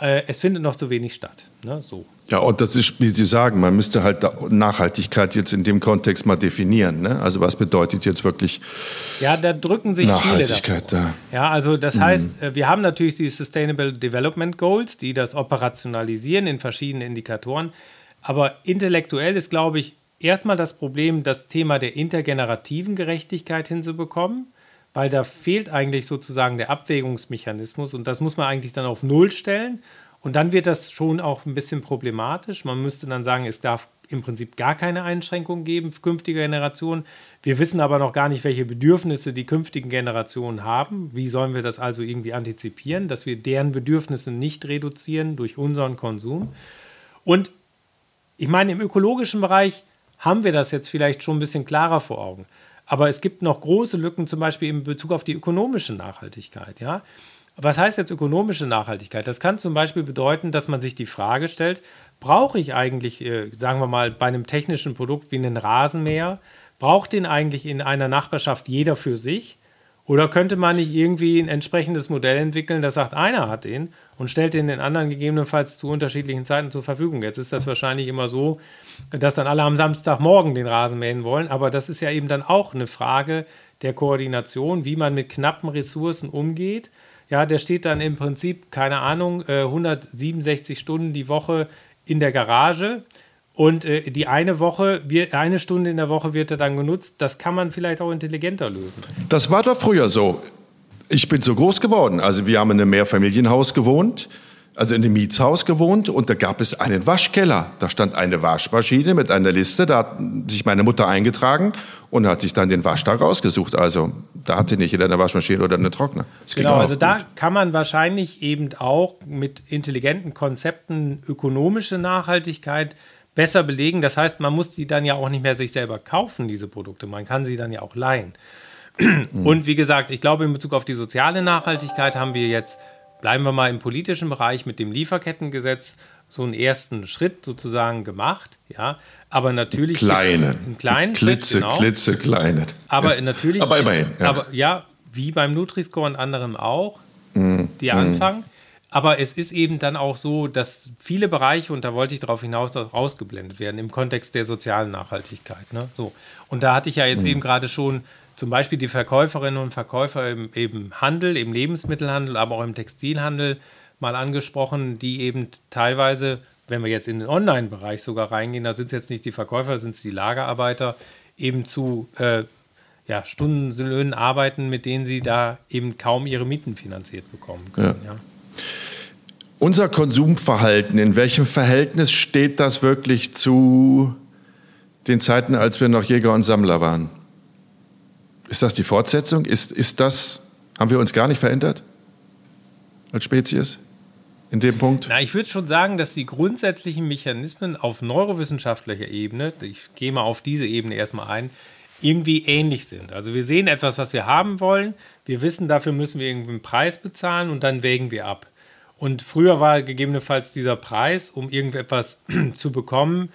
Speaker 2: Äh, es findet noch zu wenig statt. Ne? So.
Speaker 1: Ja, und das ist, wie Sie sagen, man müsste halt Nachhaltigkeit jetzt in dem Kontext mal definieren. Ne? Also was bedeutet jetzt wirklich
Speaker 2: Ja, da drücken sich
Speaker 1: Nachhaltigkeit
Speaker 2: viele davor. Da. Ja, also das mhm. heißt, äh, wir haben natürlich die Sustainable Development Goals, die das operationalisieren in verschiedenen Indikatoren. Aber intellektuell ist, glaube ich, erstmal das Problem, das Thema der intergenerativen Gerechtigkeit hinzubekommen weil da fehlt eigentlich sozusagen der Abwägungsmechanismus und das muss man eigentlich dann auf Null stellen. Und dann wird das schon auch ein bisschen problematisch. Man müsste dann sagen, es darf im Prinzip gar keine Einschränkungen geben für künftige Generationen. Wir wissen aber noch gar nicht, welche Bedürfnisse die künftigen Generationen haben. Wie sollen wir das also irgendwie antizipieren, dass wir deren Bedürfnisse nicht reduzieren durch unseren Konsum? Und ich meine, im ökologischen Bereich haben wir das jetzt vielleicht schon ein bisschen klarer vor Augen. Aber es gibt noch große Lücken, zum Beispiel in Bezug auf die ökonomische Nachhaltigkeit. Ja? Was heißt jetzt ökonomische Nachhaltigkeit? Das kann zum Beispiel bedeuten, dass man sich die Frage stellt, brauche ich eigentlich, äh, sagen wir mal, bei einem technischen Produkt wie einen Rasenmäher, braucht den eigentlich in einer Nachbarschaft jeder für sich? Oder könnte man nicht irgendwie ein entsprechendes Modell entwickeln, das sagt, einer hat den und stellt den den anderen gegebenenfalls zu unterschiedlichen Zeiten zur Verfügung? Jetzt ist das wahrscheinlich immer so, dass dann alle am Samstagmorgen den Rasen mähen wollen, aber das ist ja eben dann auch eine Frage der Koordination, wie man mit knappen Ressourcen umgeht. Ja, der steht dann im Prinzip, keine Ahnung, 167 äh, Stunden die Woche in der Garage und äh, die eine Woche, eine Stunde in der Woche wird er dann genutzt. Das kann man vielleicht auch intelligenter lösen.
Speaker 1: Das war doch früher so. Ich bin so groß geworden. Also wir haben in einem Mehrfamilienhaus gewohnt, also in einem Mietshaus gewohnt und da gab es einen Waschkeller. Da stand eine Waschmaschine mit einer Liste. Da hat sich meine Mutter eingetragen und hat sich dann den Waschtag rausgesucht. Also da hatte nicht jeder eine Waschmaschine oder eine Trockner.
Speaker 2: Das genau, also da kann man wahrscheinlich eben auch mit intelligenten Konzepten ökonomische Nachhaltigkeit besser belegen. Das heißt, man muss die dann ja auch nicht mehr sich selber kaufen, diese Produkte. Man kann sie dann ja auch leihen. Und wie gesagt, ich glaube, in Bezug auf die soziale Nachhaltigkeit haben wir jetzt, bleiben wir mal im politischen Bereich mit dem Lieferkettengesetz, so einen ersten Schritt sozusagen gemacht. Ja, aber natürlich.
Speaker 1: Kleine.
Speaker 2: Einen kleinen
Speaker 1: Klitze, Schritt, genau. Klitze, kleine.
Speaker 2: Aber ja. natürlich.
Speaker 1: Aber immerhin.
Speaker 2: Ja. Aber ja, wie beim Nutri-Score und anderem auch, mm, die mm. anfangen. Aber es ist eben dann auch so, dass viele Bereiche, und da wollte ich darauf hinaus, rausgeblendet werden im Kontext der sozialen Nachhaltigkeit. Ne? So. Und da hatte ich ja jetzt mhm. eben gerade schon zum Beispiel die Verkäuferinnen und Verkäufer im, im Handel, im Lebensmittelhandel, aber auch im Textilhandel mal angesprochen, die eben teilweise, wenn wir jetzt in den Online-Bereich sogar reingehen, da sind es jetzt nicht die Verkäufer, sind es die Lagerarbeiter, eben zu äh, ja, Stundenlöhnen arbeiten, mit denen sie da eben kaum ihre Mieten finanziert bekommen können. Ja. ja.
Speaker 1: Unser Konsumverhalten, in welchem Verhältnis steht das wirklich zu den Zeiten, als wir noch Jäger und Sammler waren? Ist das die Fortsetzung? Ist, ist das, haben wir uns gar nicht verändert als Spezies in dem Punkt?
Speaker 2: Na, ich würde schon sagen, dass die grundsätzlichen Mechanismen auf neurowissenschaftlicher Ebene, ich gehe mal auf diese Ebene erstmal ein, irgendwie ähnlich sind. Also wir sehen etwas, was wir haben wollen, wir wissen, dafür müssen wir irgendwie einen Preis bezahlen und dann wägen wir ab. Und früher war gegebenenfalls dieser Preis, um irgendetwas zu bekommen,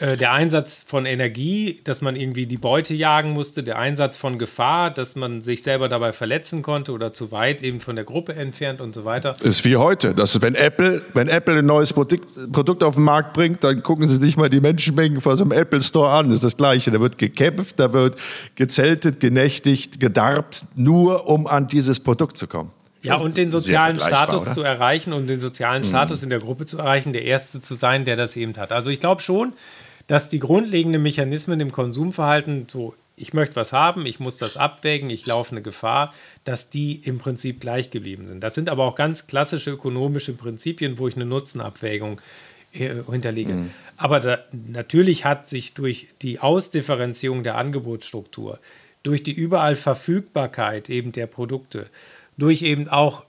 Speaker 2: der Einsatz von Energie, dass man irgendwie die Beute jagen musste, der Einsatz von Gefahr, dass man sich selber dabei verletzen konnte oder zu weit eben von der Gruppe entfernt und so weiter.
Speaker 1: Ist wie heute. Das ist, wenn Apple, wenn Apple ein neues Produkt, Produkt auf den Markt bringt, dann gucken Sie sich mal die Menschenmengen vor so einem Apple Store an. Das ist das Gleiche. Da wird gekämpft, da wird gezeltet, genächtigt, gedarbt, nur um an dieses Produkt zu kommen.
Speaker 2: Ja, und den sozialen Status oder? zu erreichen und den sozialen mhm. Status in der Gruppe zu erreichen, der Erste zu sein, der das eben hat. Also ich glaube schon, dass die grundlegenden Mechanismen im Konsumverhalten, so ich möchte was haben, ich muss das abwägen, ich laufe eine Gefahr, dass die im Prinzip gleich geblieben sind. Das sind aber auch ganz klassische ökonomische Prinzipien, wo ich eine Nutzenabwägung äh, hinterlege. Mhm. Aber da, natürlich hat sich durch die Ausdifferenzierung der Angebotsstruktur, durch die überall Verfügbarkeit eben der Produkte, durch eben auch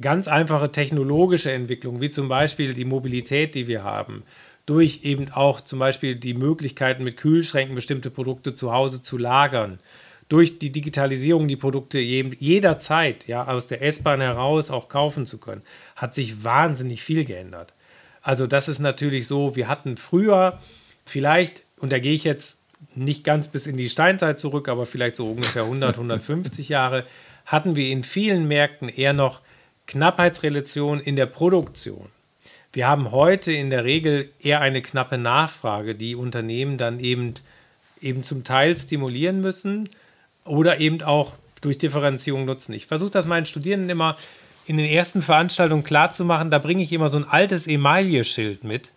Speaker 2: ganz einfache technologische Entwicklungen, wie zum Beispiel die Mobilität, die wir haben, durch eben auch zum Beispiel die Möglichkeiten mit Kühlschränken bestimmte Produkte zu Hause zu lagern, durch die Digitalisierung die Produkte jederzeit ja, aus der S-Bahn heraus auch kaufen zu können, hat sich wahnsinnig viel geändert. Also das ist natürlich so, wir hatten früher vielleicht, und da gehe ich jetzt nicht ganz bis in die Steinzeit zurück, aber vielleicht so ungefähr 100, 150 Jahre, hatten wir in vielen Märkten eher noch Knappheitsrelation in der Produktion. Wir haben heute in der Regel eher eine knappe Nachfrage, die Unternehmen dann eben, eben zum Teil stimulieren müssen oder eben auch durch Differenzierung nutzen. Ich versuche das meinen Studierenden immer in den ersten Veranstaltungen klarzumachen. Da bringe ich immer so ein altes Emaille-Schild mit.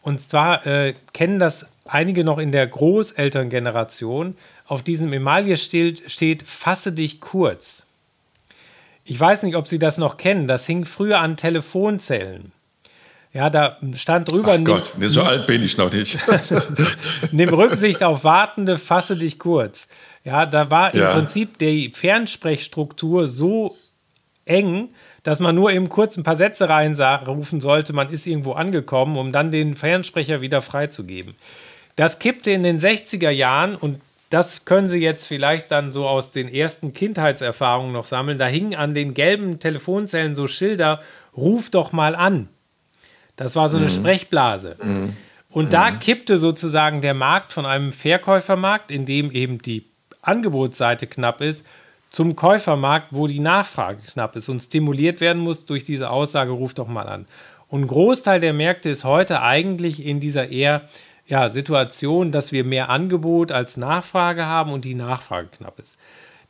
Speaker 2: Und zwar äh, kennen das einige noch in der Großelterngeneration. Auf diesem Emaille-Schild steht, fasse dich kurz. Ich weiß nicht, ob Sie das noch kennen. Das hing früher an Telefonzellen. Ja, da stand drüber.
Speaker 1: Ach Gott, nee, so alt bin ich noch nicht.
Speaker 2: Nimm Rücksicht auf Wartende, fasse dich kurz. Ja, da war im ja. Prinzip die Fernsprechstruktur so eng, dass man nur eben kurz ein paar Sätze reinrufen sollte, man ist irgendwo angekommen, um dann den Fernsprecher wieder freizugeben. Das kippte in den 60er Jahren und das können Sie jetzt vielleicht dann so aus den ersten Kindheitserfahrungen noch sammeln. Da hingen an den gelben Telefonzellen so Schilder, ruf doch mal an. Das war so eine mhm. Sprechblase. Mhm. Und da mhm. kippte sozusagen der Markt von einem Verkäufermarkt, in dem eben die Angebotsseite knapp ist, zum Käufermarkt, wo die Nachfrage knapp ist und stimuliert werden muss durch diese Aussage, ruf doch mal an. Und ein Großteil der Märkte ist heute eigentlich in dieser eher ja, Situation, dass wir mehr Angebot als Nachfrage haben und die Nachfrage knapp ist.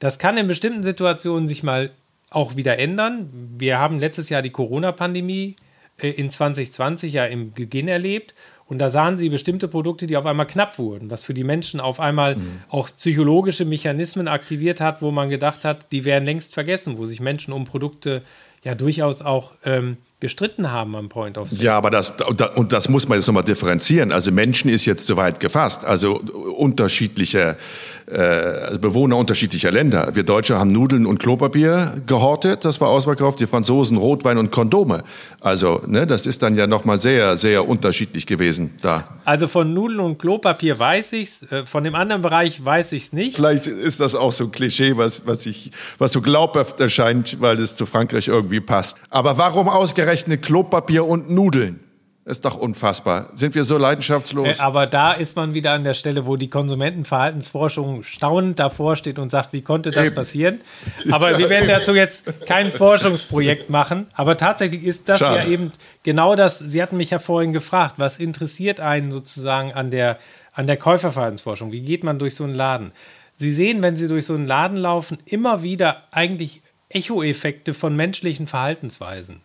Speaker 2: Das kann in bestimmten Situationen sich mal auch wieder ändern. Wir haben letztes Jahr die Corona-Pandemie in 2020 ja im Beginn erlebt. Und da sahen sie bestimmte Produkte, die auf einmal knapp wurden, was für die Menschen auf einmal mhm. auch psychologische Mechanismen aktiviert hat, wo man gedacht hat, die wären längst vergessen, wo sich Menschen um Produkte ja durchaus auch ähm, gestritten haben am Point of Sale.
Speaker 1: Ja, aber das, und das muss man jetzt nochmal differenzieren. Also Menschen ist jetzt zu weit gefasst. Also unterschiedliche äh, also Bewohner unterschiedlicher Länder. Wir Deutsche haben Nudeln und Klopapier gehortet, das war ausverkauft. Die Franzosen Rotwein und Kondome. Also ne, das ist dann ja nochmal sehr, sehr unterschiedlich gewesen da.
Speaker 2: Also von Nudeln und Klopapier weiß ich's, äh, von dem anderen Bereich weiß ich's nicht.
Speaker 1: Vielleicht ist das auch so ein Klischee, was, was, ich, was so glaubhaft erscheint, weil es zu Frankreich irgendwie passt. Aber warum ausgerechnet ausgerechnet Klopapier und Nudeln. Ist doch unfassbar. Sind wir so leidenschaftslos?
Speaker 2: Äh, aber da ist man wieder an der Stelle, wo die Konsumentenverhaltensforschung staunend davor steht und sagt, wie konnte das Eben. passieren? Aber ja, wir werden dazu jetzt kein Forschungsprojekt machen. Aber tatsächlich ist das Schade. ja eben genau das. Sie hatten mich ja vorhin gefragt, was interessiert einen sozusagen an der, an der Käuferverhaltensforschung? Wie geht man durch so einen Laden? Sie sehen, wenn Sie durch so einen Laden laufen, immer wieder eigentlich Echoeffekte von menschlichen Verhaltensweisen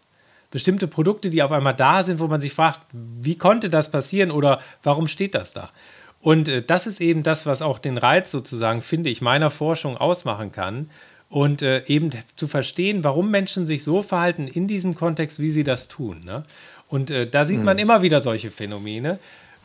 Speaker 2: bestimmte Produkte, die auf einmal da sind, wo man sich fragt, wie konnte das passieren oder warum steht das da? Und äh, das ist eben das, was auch den Reiz sozusagen, finde ich, meiner Forschung ausmachen kann. Und äh, eben zu verstehen, warum Menschen sich so verhalten in diesem Kontext, wie sie das tun. Ne? Und äh, da sieht man mhm. immer wieder solche Phänomene.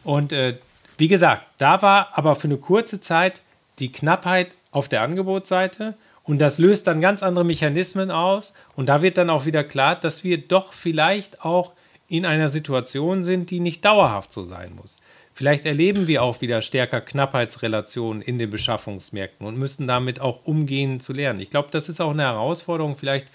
Speaker 2: Und äh, wie gesagt, da war aber für eine kurze Zeit die Knappheit auf der Angebotsseite und das löst dann ganz andere Mechanismen aus. Und da wird dann auch wieder klar, dass wir doch vielleicht auch in einer Situation sind, die nicht dauerhaft so sein muss. Vielleicht erleben wir auch wieder stärker Knappheitsrelationen in den Beschaffungsmärkten und müssen damit auch umgehen zu lernen. Ich glaube, das ist auch eine Herausforderung vielleicht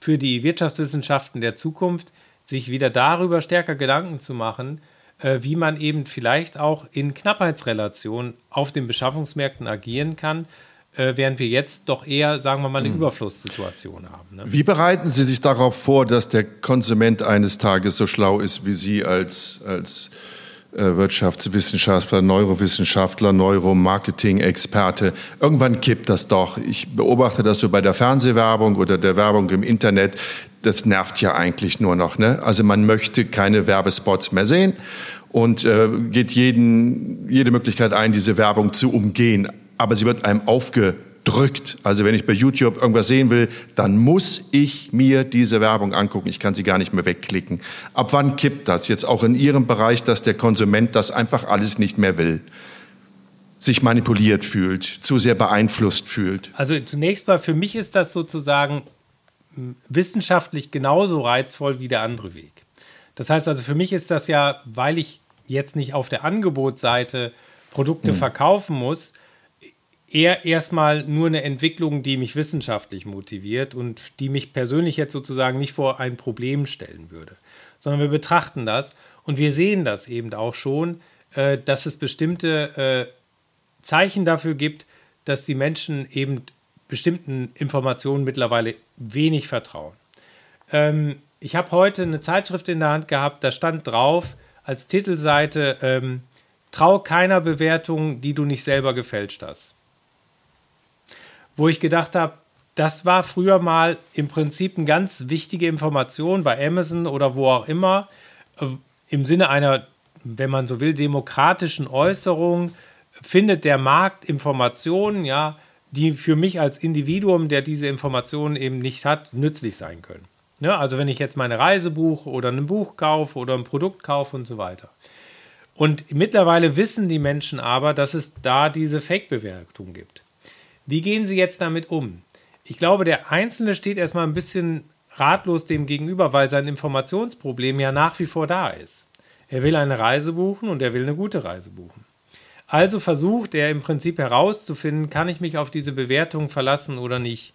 Speaker 2: für die Wirtschaftswissenschaften der Zukunft, sich wieder darüber stärker Gedanken zu machen, äh, wie man eben vielleicht auch in Knappheitsrelationen auf den Beschaffungsmärkten agieren kann, äh, während wir jetzt doch eher, sagen wir mal, eine mhm. Überflusssituation haben. Ne?
Speaker 1: Wie bereiten Sie sich darauf vor, dass der Konsument eines Tages so schlau ist wie Sie als, als äh, Wirtschaftswissenschaftler, Neurowissenschaftler, Neuromarketing-Experte? Irgendwann kippt das doch. Ich beobachte das so bei der Fernsehwerbung oder der Werbung im Internet. Das nervt ja eigentlich nur noch. Ne? Also man möchte keine Werbespots mehr sehen und äh, geht jeden, jede Möglichkeit ein, diese Werbung zu umgehen aber sie wird einem aufge, drückt. Also wenn ich bei YouTube irgendwas sehen will, dann muss ich mir diese Werbung angucken. Ich kann sie gar nicht mehr wegklicken. Ab wann kippt das jetzt auch in Ihrem Bereich, dass der Konsument das einfach alles nicht mehr will? sich manipuliert fühlt, zu sehr beeinflusst fühlt?
Speaker 2: Also zunächst mal, für mich ist das sozusagen wissenschaftlich genauso reizvoll wie der andere Weg. Das heißt also, für mich ist das ja, weil ich jetzt nicht auf der Angebotsseite Produkte hm. verkaufen muss, eher erstmal nur eine Entwicklung, die mich wissenschaftlich motiviert und die mich persönlich jetzt sozusagen nicht vor ein Problem stellen würde, sondern wir betrachten das und wir sehen das eben auch schon, äh, dass es bestimmte äh, Zeichen dafür gibt, dass die Menschen eben bestimmten Informationen mittlerweile wenig vertrauen. Ähm, ich habe heute eine Zeitschrift in der Hand gehabt, da stand drauf als Titelseite, ähm, trau keiner Bewertung, die du nicht selber gefälscht hast wo ich gedacht habe, das war früher mal im Prinzip eine ganz wichtige Information bei Amazon oder wo auch immer, äh, im Sinne einer, wenn man so will, demokratischen Äußerung, findet der Markt Informationen, ja, die für mich als Individuum, der diese Informationen eben nicht hat, nützlich sein können. Ja, also wenn ich jetzt meine Reise buche oder ein Buch kaufe oder ein Produkt kaufe und so weiter. Und mittlerweile wissen die Menschen aber, dass es da diese Fake-Bewertung gibt. Wie gehen Sie jetzt damit um? Ich glaube, der Einzelne steht erstmal ein bisschen ratlos dem gegenüber, weil sein Informationsproblem ja nach wie vor da ist. Er will eine Reise buchen und er will eine gute Reise buchen. Also versucht er im Prinzip herauszufinden, kann ich mich auf diese Bewertung verlassen oder nicht.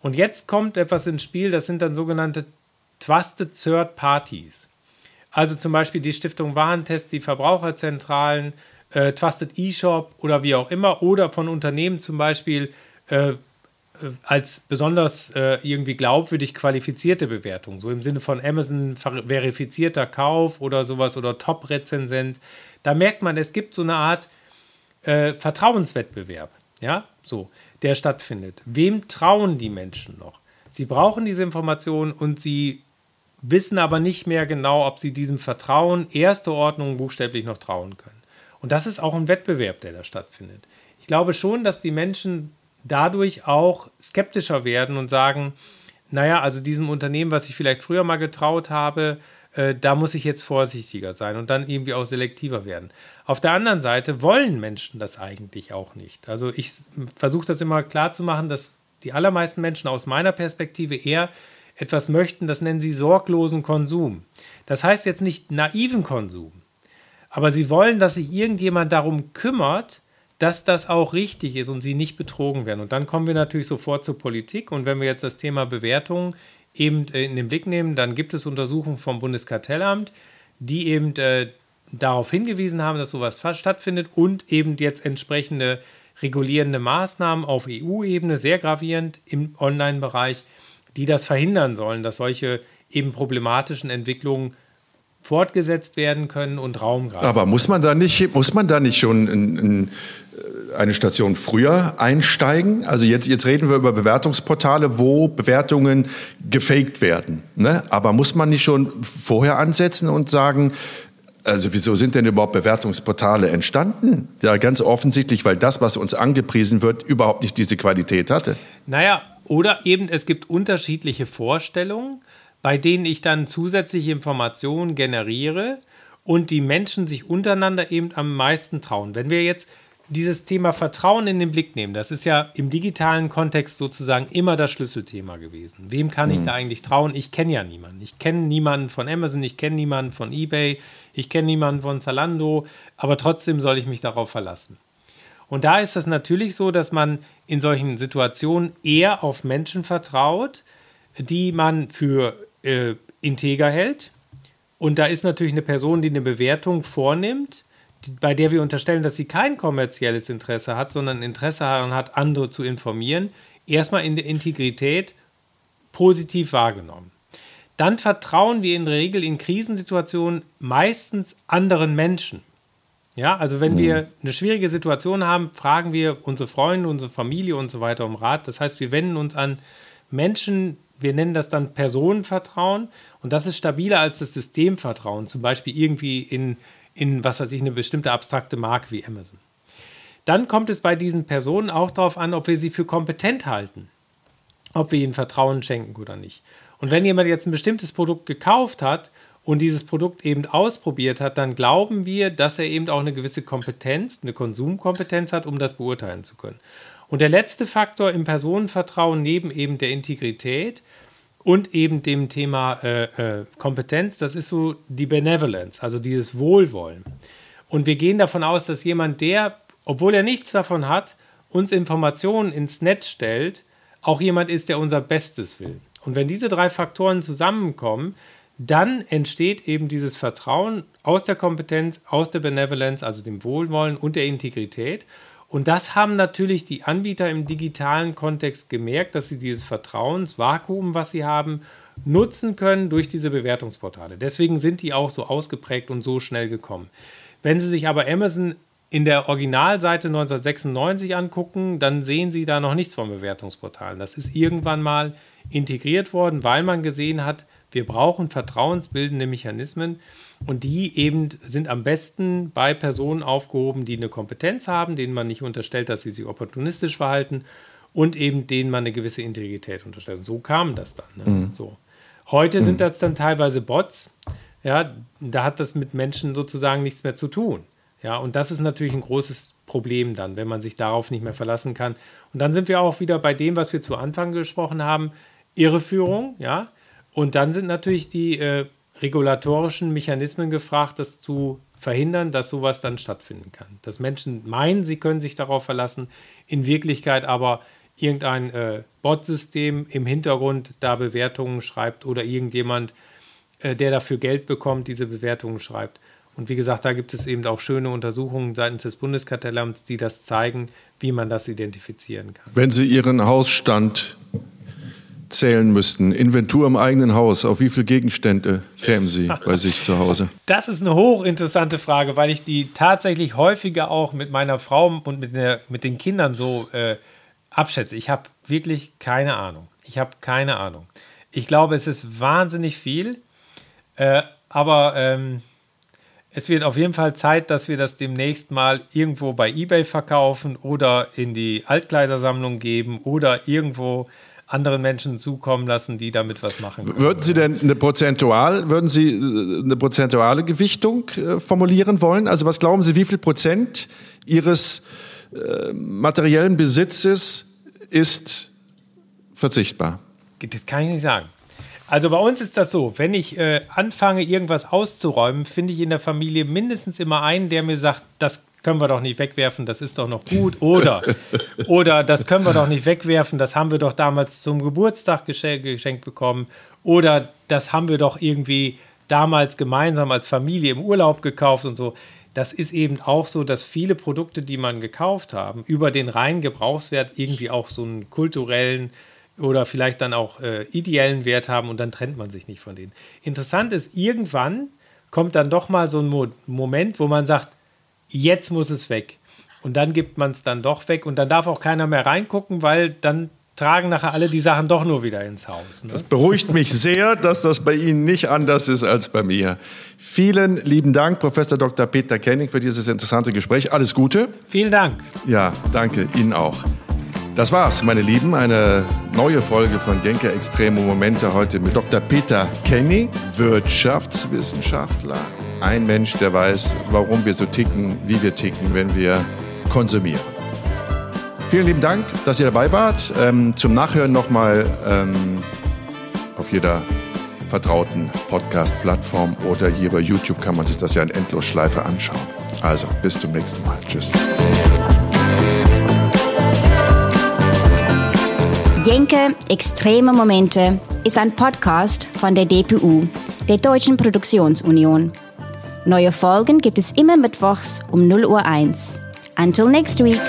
Speaker 2: Und jetzt kommt etwas ins Spiel, das sind dann sogenannte Trusted Third Parties. Also zum Beispiel die Stiftung Warentest, die Verbraucherzentralen, äh, Trusted eShop oder wie auch immer oder von Unternehmen zum Beispiel äh, äh, als besonders äh, irgendwie glaubwürdig qualifizierte Bewertung, so im Sinne von Amazon verifizierter Kauf oder sowas oder Top-Rezensent. Da merkt man, es gibt so eine Art äh, Vertrauenswettbewerb, ja, so, der stattfindet. Wem trauen die Menschen noch? Sie brauchen diese Informationen und sie wissen aber nicht mehr genau, ob sie diesem Vertrauen erste Ordnung buchstäblich noch trauen können. Und das ist auch ein Wettbewerb, der da stattfindet. Ich glaube schon, dass die Menschen dadurch auch skeptischer werden und sagen, naja, also diesem Unternehmen, was ich vielleicht früher mal getraut habe, äh, da muss ich jetzt vorsichtiger sein und dann irgendwie auch selektiver werden. Auf der anderen Seite wollen Menschen das eigentlich auch nicht. Also ich versuche das immer klar zu machen, dass die allermeisten Menschen aus meiner Perspektive eher etwas möchten, das nennen sie sorglosen Konsum. Das heißt jetzt nicht naiven Konsum, aber sie wollen, dass sich irgendjemand darum kümmert, dass das auch richtig ist und sie nicht betrogen werden. Und dann kommen wir natürlich sofort zur Politik. Und wenn wir jetzt das Thema Bewertung eben äh, in den Blick nehmen, dann gibt es Untersuchungen vom Bundeskartellamt, die eben äh, darauf hingewiesen haben, dass sowas stattfindet und eben jetzt entsprechende regulierende Maßnahmen auf EU-Ebene, sehr gravierend im Online-Bereich, die das verhindern sollen, dass solche eben problematischen Entwicklungen fortgesetzt werden können und Raum
Speaker 1: greifen. Aber muss man da nicht, muss man da nicht schon in, in eine Station früher einsteigen? Also jetzt, jetzt reden wir über Bewertungsportale, wo Bewertungen gefaked werden. Ne? Aber muss man nicht schon vorher ansetzen und sagen, also wieso sind denn überhaupt Bewertungsportale entstanden? Ja, ganz offensichtlich, weil das, was uns angepriesen wird, überhaupt nicht diese Qualität hatte.
Speaker 2: Naja, oder eben es gibt unterschiedliche Vorstellungen bei denen ich dann zusätzliche Informationen generiere und die Menschen sich untereinander eben am meisten trauen. Wenn wir jetzt dieses Thema Vertrauen in den Blick nehmen, das ist ja im digitalen Kontext sozusagen immer das Schlüsselthema gewesen. Wem kann ich mhm. da eigentlich trauen? Ich kenne ja niemanden. Ich kenne niemanden von Amazon, ich kenne niemanden von eBay, ich kenne niemanden von Zalando, aber trotzdem soll ich mich darauf verlassen. Und da ist es natürlich so, dass man in solchen Situationen eher auf Menschen vertraut, die man für äh, integer hält. Und da ist natürlich eine Person, die eine Bewertung vornimmt, die, bei der wir unterstellen, dass sie kein kommerzielles Interesse hat, sondern Interesse daran hat, andere zu informieren, erstmal in der Integrität positiv wahrgenommen. Dann vertrauen wir in der Regel in Krisensituationen meistens anderen Menschen. Ja, also wenn mhm. wir eine schwierige Situation haben, fragen wir unsere Freunde, unsere Familie und so weiter um Rat. Das heißt, wir wenden uns an Menschen, wir nennen das dann Personenvertrauen und das ist stabiler als das Systemvertrauen, zum Beispiel irgendwie in, in was weiß ich, eine bestimmte abstrakte Marke wie Amazon. dann kommt es bei diesen Personen auch darauf an, ob wir sie für kompetent halten, ob wir ihnen Vertrauen schenken oder nicht. Und wenn jemand jetzt ein bestimmtes Produkt gekauft hat und dieses Produkt eben ausprobiert hat, dann glauben wir, dass er eben auch eine gewisse Kompetenz, eine Konsumkompetenz hat, um das beurteilen zu können. Und der letzte Faktor im Personenvertrauen neben eben der Integrität und eben dem Thema äh, äh, Kompetenz, das ist so die Benevolence, also dieses Wohlwollen. Und wir gehen davon aus, dass jemand, der, obwohl er nichts davon hat, uns Informationen ins Netz stellt, auch jemand ist, der unser Bestes will. Und wenn diese drei Faktoren zusammenkommen, dann entsteht eben dieses Vertrauen aus der Kompetenz, aus der Benevolence, also dem Wohlwollen und der Integrität. Und das haben natürlich die Anbieter im digitalen Kontext gemerkt, dass sie dieses Vertrauensvakuum, was sie haben, nutzen können durch diese Bewertungsportale. Deswegen sind die auch so ausgeprägt und so schnell gekommen. Wenn Sie sich aber Amazon in der Originalseite 1996 angucken, dann sehen Sie da noch nichts von Bewertungsportalen. Das ist irgendwann mal integriert worden, weil man gesehen hat, wir brauchen vertrauensbildende Mechanismen und die eben sind am besten bei Personen aufgehoben, die eine Kompetenz haben, denen man nicht unterstellt, dass sie sich opportunistisch verhalten und eben denen man eine gewisse Integrität unterstellt. Und so kam das dann. Ne? Mhm. So. Heute mhm. sind das dann teilweise Bots. Ja, da hat das mit Menschen sozusagen nichts mehr zu tun. Ja, und das ist natürlich ein großes Problem dann, wenn man sich darauf nicht mehr verlassen kann. Und dann sind wir auch wieder bei dem, was wir zu Anfang gesprochen haben, Irreführung, ja. Und dann sind natürlich die äh, regulatorischen Mechanismen gefragt, das zu verhindern, dass sowas dann stattfinden kann. Dass Menschen meinen, sie können sich darauf verlassen, in Wirklichkeit aber irgendein äh, Bot-System im Hintergrund da Bewertungen schreibt oder irgendjemand, äh, der dafür Geld bekommt, diese Bewertungen schreibt. Und wie gesagt, da gibt es eben auch schöne Untersuchungen seitens des Bundeskartellamts, die das zeigen, wie man das identifizieren kann.
Speaker 1: Wenn Sie Ihren Hausstand zählen müssten, Inventur im eigenen Haus, auf wie viele Gegenstände kämen Sie bei sich zu Hause?
Speaker 2: Das ist eine hochinteressante Frage, weil ich die tatsächlich häufiger auch mit meiner Frau und mit, der, mit den Kindern so äh, abschätze. Ich habe wirklich keine Ahnung. Ich habe keine Ahnung. Ich glaube, es ist wahnsinnig viel, äh, aber ähm, es wird auf jeden Fall Zeit, dass wir das demnächst mal irgendwo bei eBay verkaufen oder in die Altkleidersammlung geben oder irgendwo anderen Menschen zukommen lassen, die damit was machen
Speaker 1: können. Würden Sie denn eine prozentual, würden Sie äh, eine prozentuale Gewichtung äh, formulieren wollen? Also was glauben Sie, wie viel Prozent Ihres äh, materiellen Besitzes ist verzichtbar?
Speaker 2: Das kann ich nicht sagen. Also bei uns ist das so, wenn ich äh, anfange, irgendwas auszuräumen, finde ich in der Familie mindestens immer einen, der mir sagt, das können wir doch nicht wegwerfen, das ist doch noch gut. Oder, oder das können wir doch nicht wegwerfen, das haben wir doch damals zum Geburtstag geschenkt, geschenkt bekommen. Oder das haben wir doch irgendwie damals gemeinsam als Familie im Urlaub gekauft und so. Das ist eben auch so, dass viele Produkte, die man gekauft haben, über den reinen Gebrauchswert irgendwie auch so einen kulturellen oder vielleicht dann auch äh, ideellen Wert haben und dann trennt man sich nicht von denen. Interessant ist, irgendwann kommt dann doch mal so ein Mo Moment, wo man sagt, jetzt muss es weg. Und dann gibt man es dann doch weg und dann darf auch keiner mehr reingucken, weil dann tragen nachher alle die Sachen doch nur wieder ins Haus.
Speaker 1: Ne? Das beruhigt mich sehr, dass das bei Ihnen nicht anders ist als bei mir. Vielen lieben Dank, Professor Dr. Peter Kenning, für dieses interessante Gespräch. Alles Gute.
Speaker 2: Vielen Dank.
Speaker 1: Ja, danke Ihnen auch. Das war's, meine Lieben. Eine neue Folge von Genke Extreme Momente heute mit Dr. Peter Kenny, Wirtschaftswissenschaftler. Ein Mensch, der weiß, warum wir so ticken, wie wir ticken, wenn wir konsumieren. Vielen lieben Dank, dass ihr dabei wart. Ähm, zum Nachhören nochmal ähm, auf jeder vertrauten Podcast-Plattform oder hier bei YouTube kann man sich das ja in Endlosschleife anschauen. Also, bis zum nächsten Mal. Tschüss.
Speaker 3: Jenke Extreme Momente ist ein Podcast von der DPU, der Deutschen Produktionsunion. Neue Folgen gibt es immer mittwochs um 0 Uhr 1. Until next week.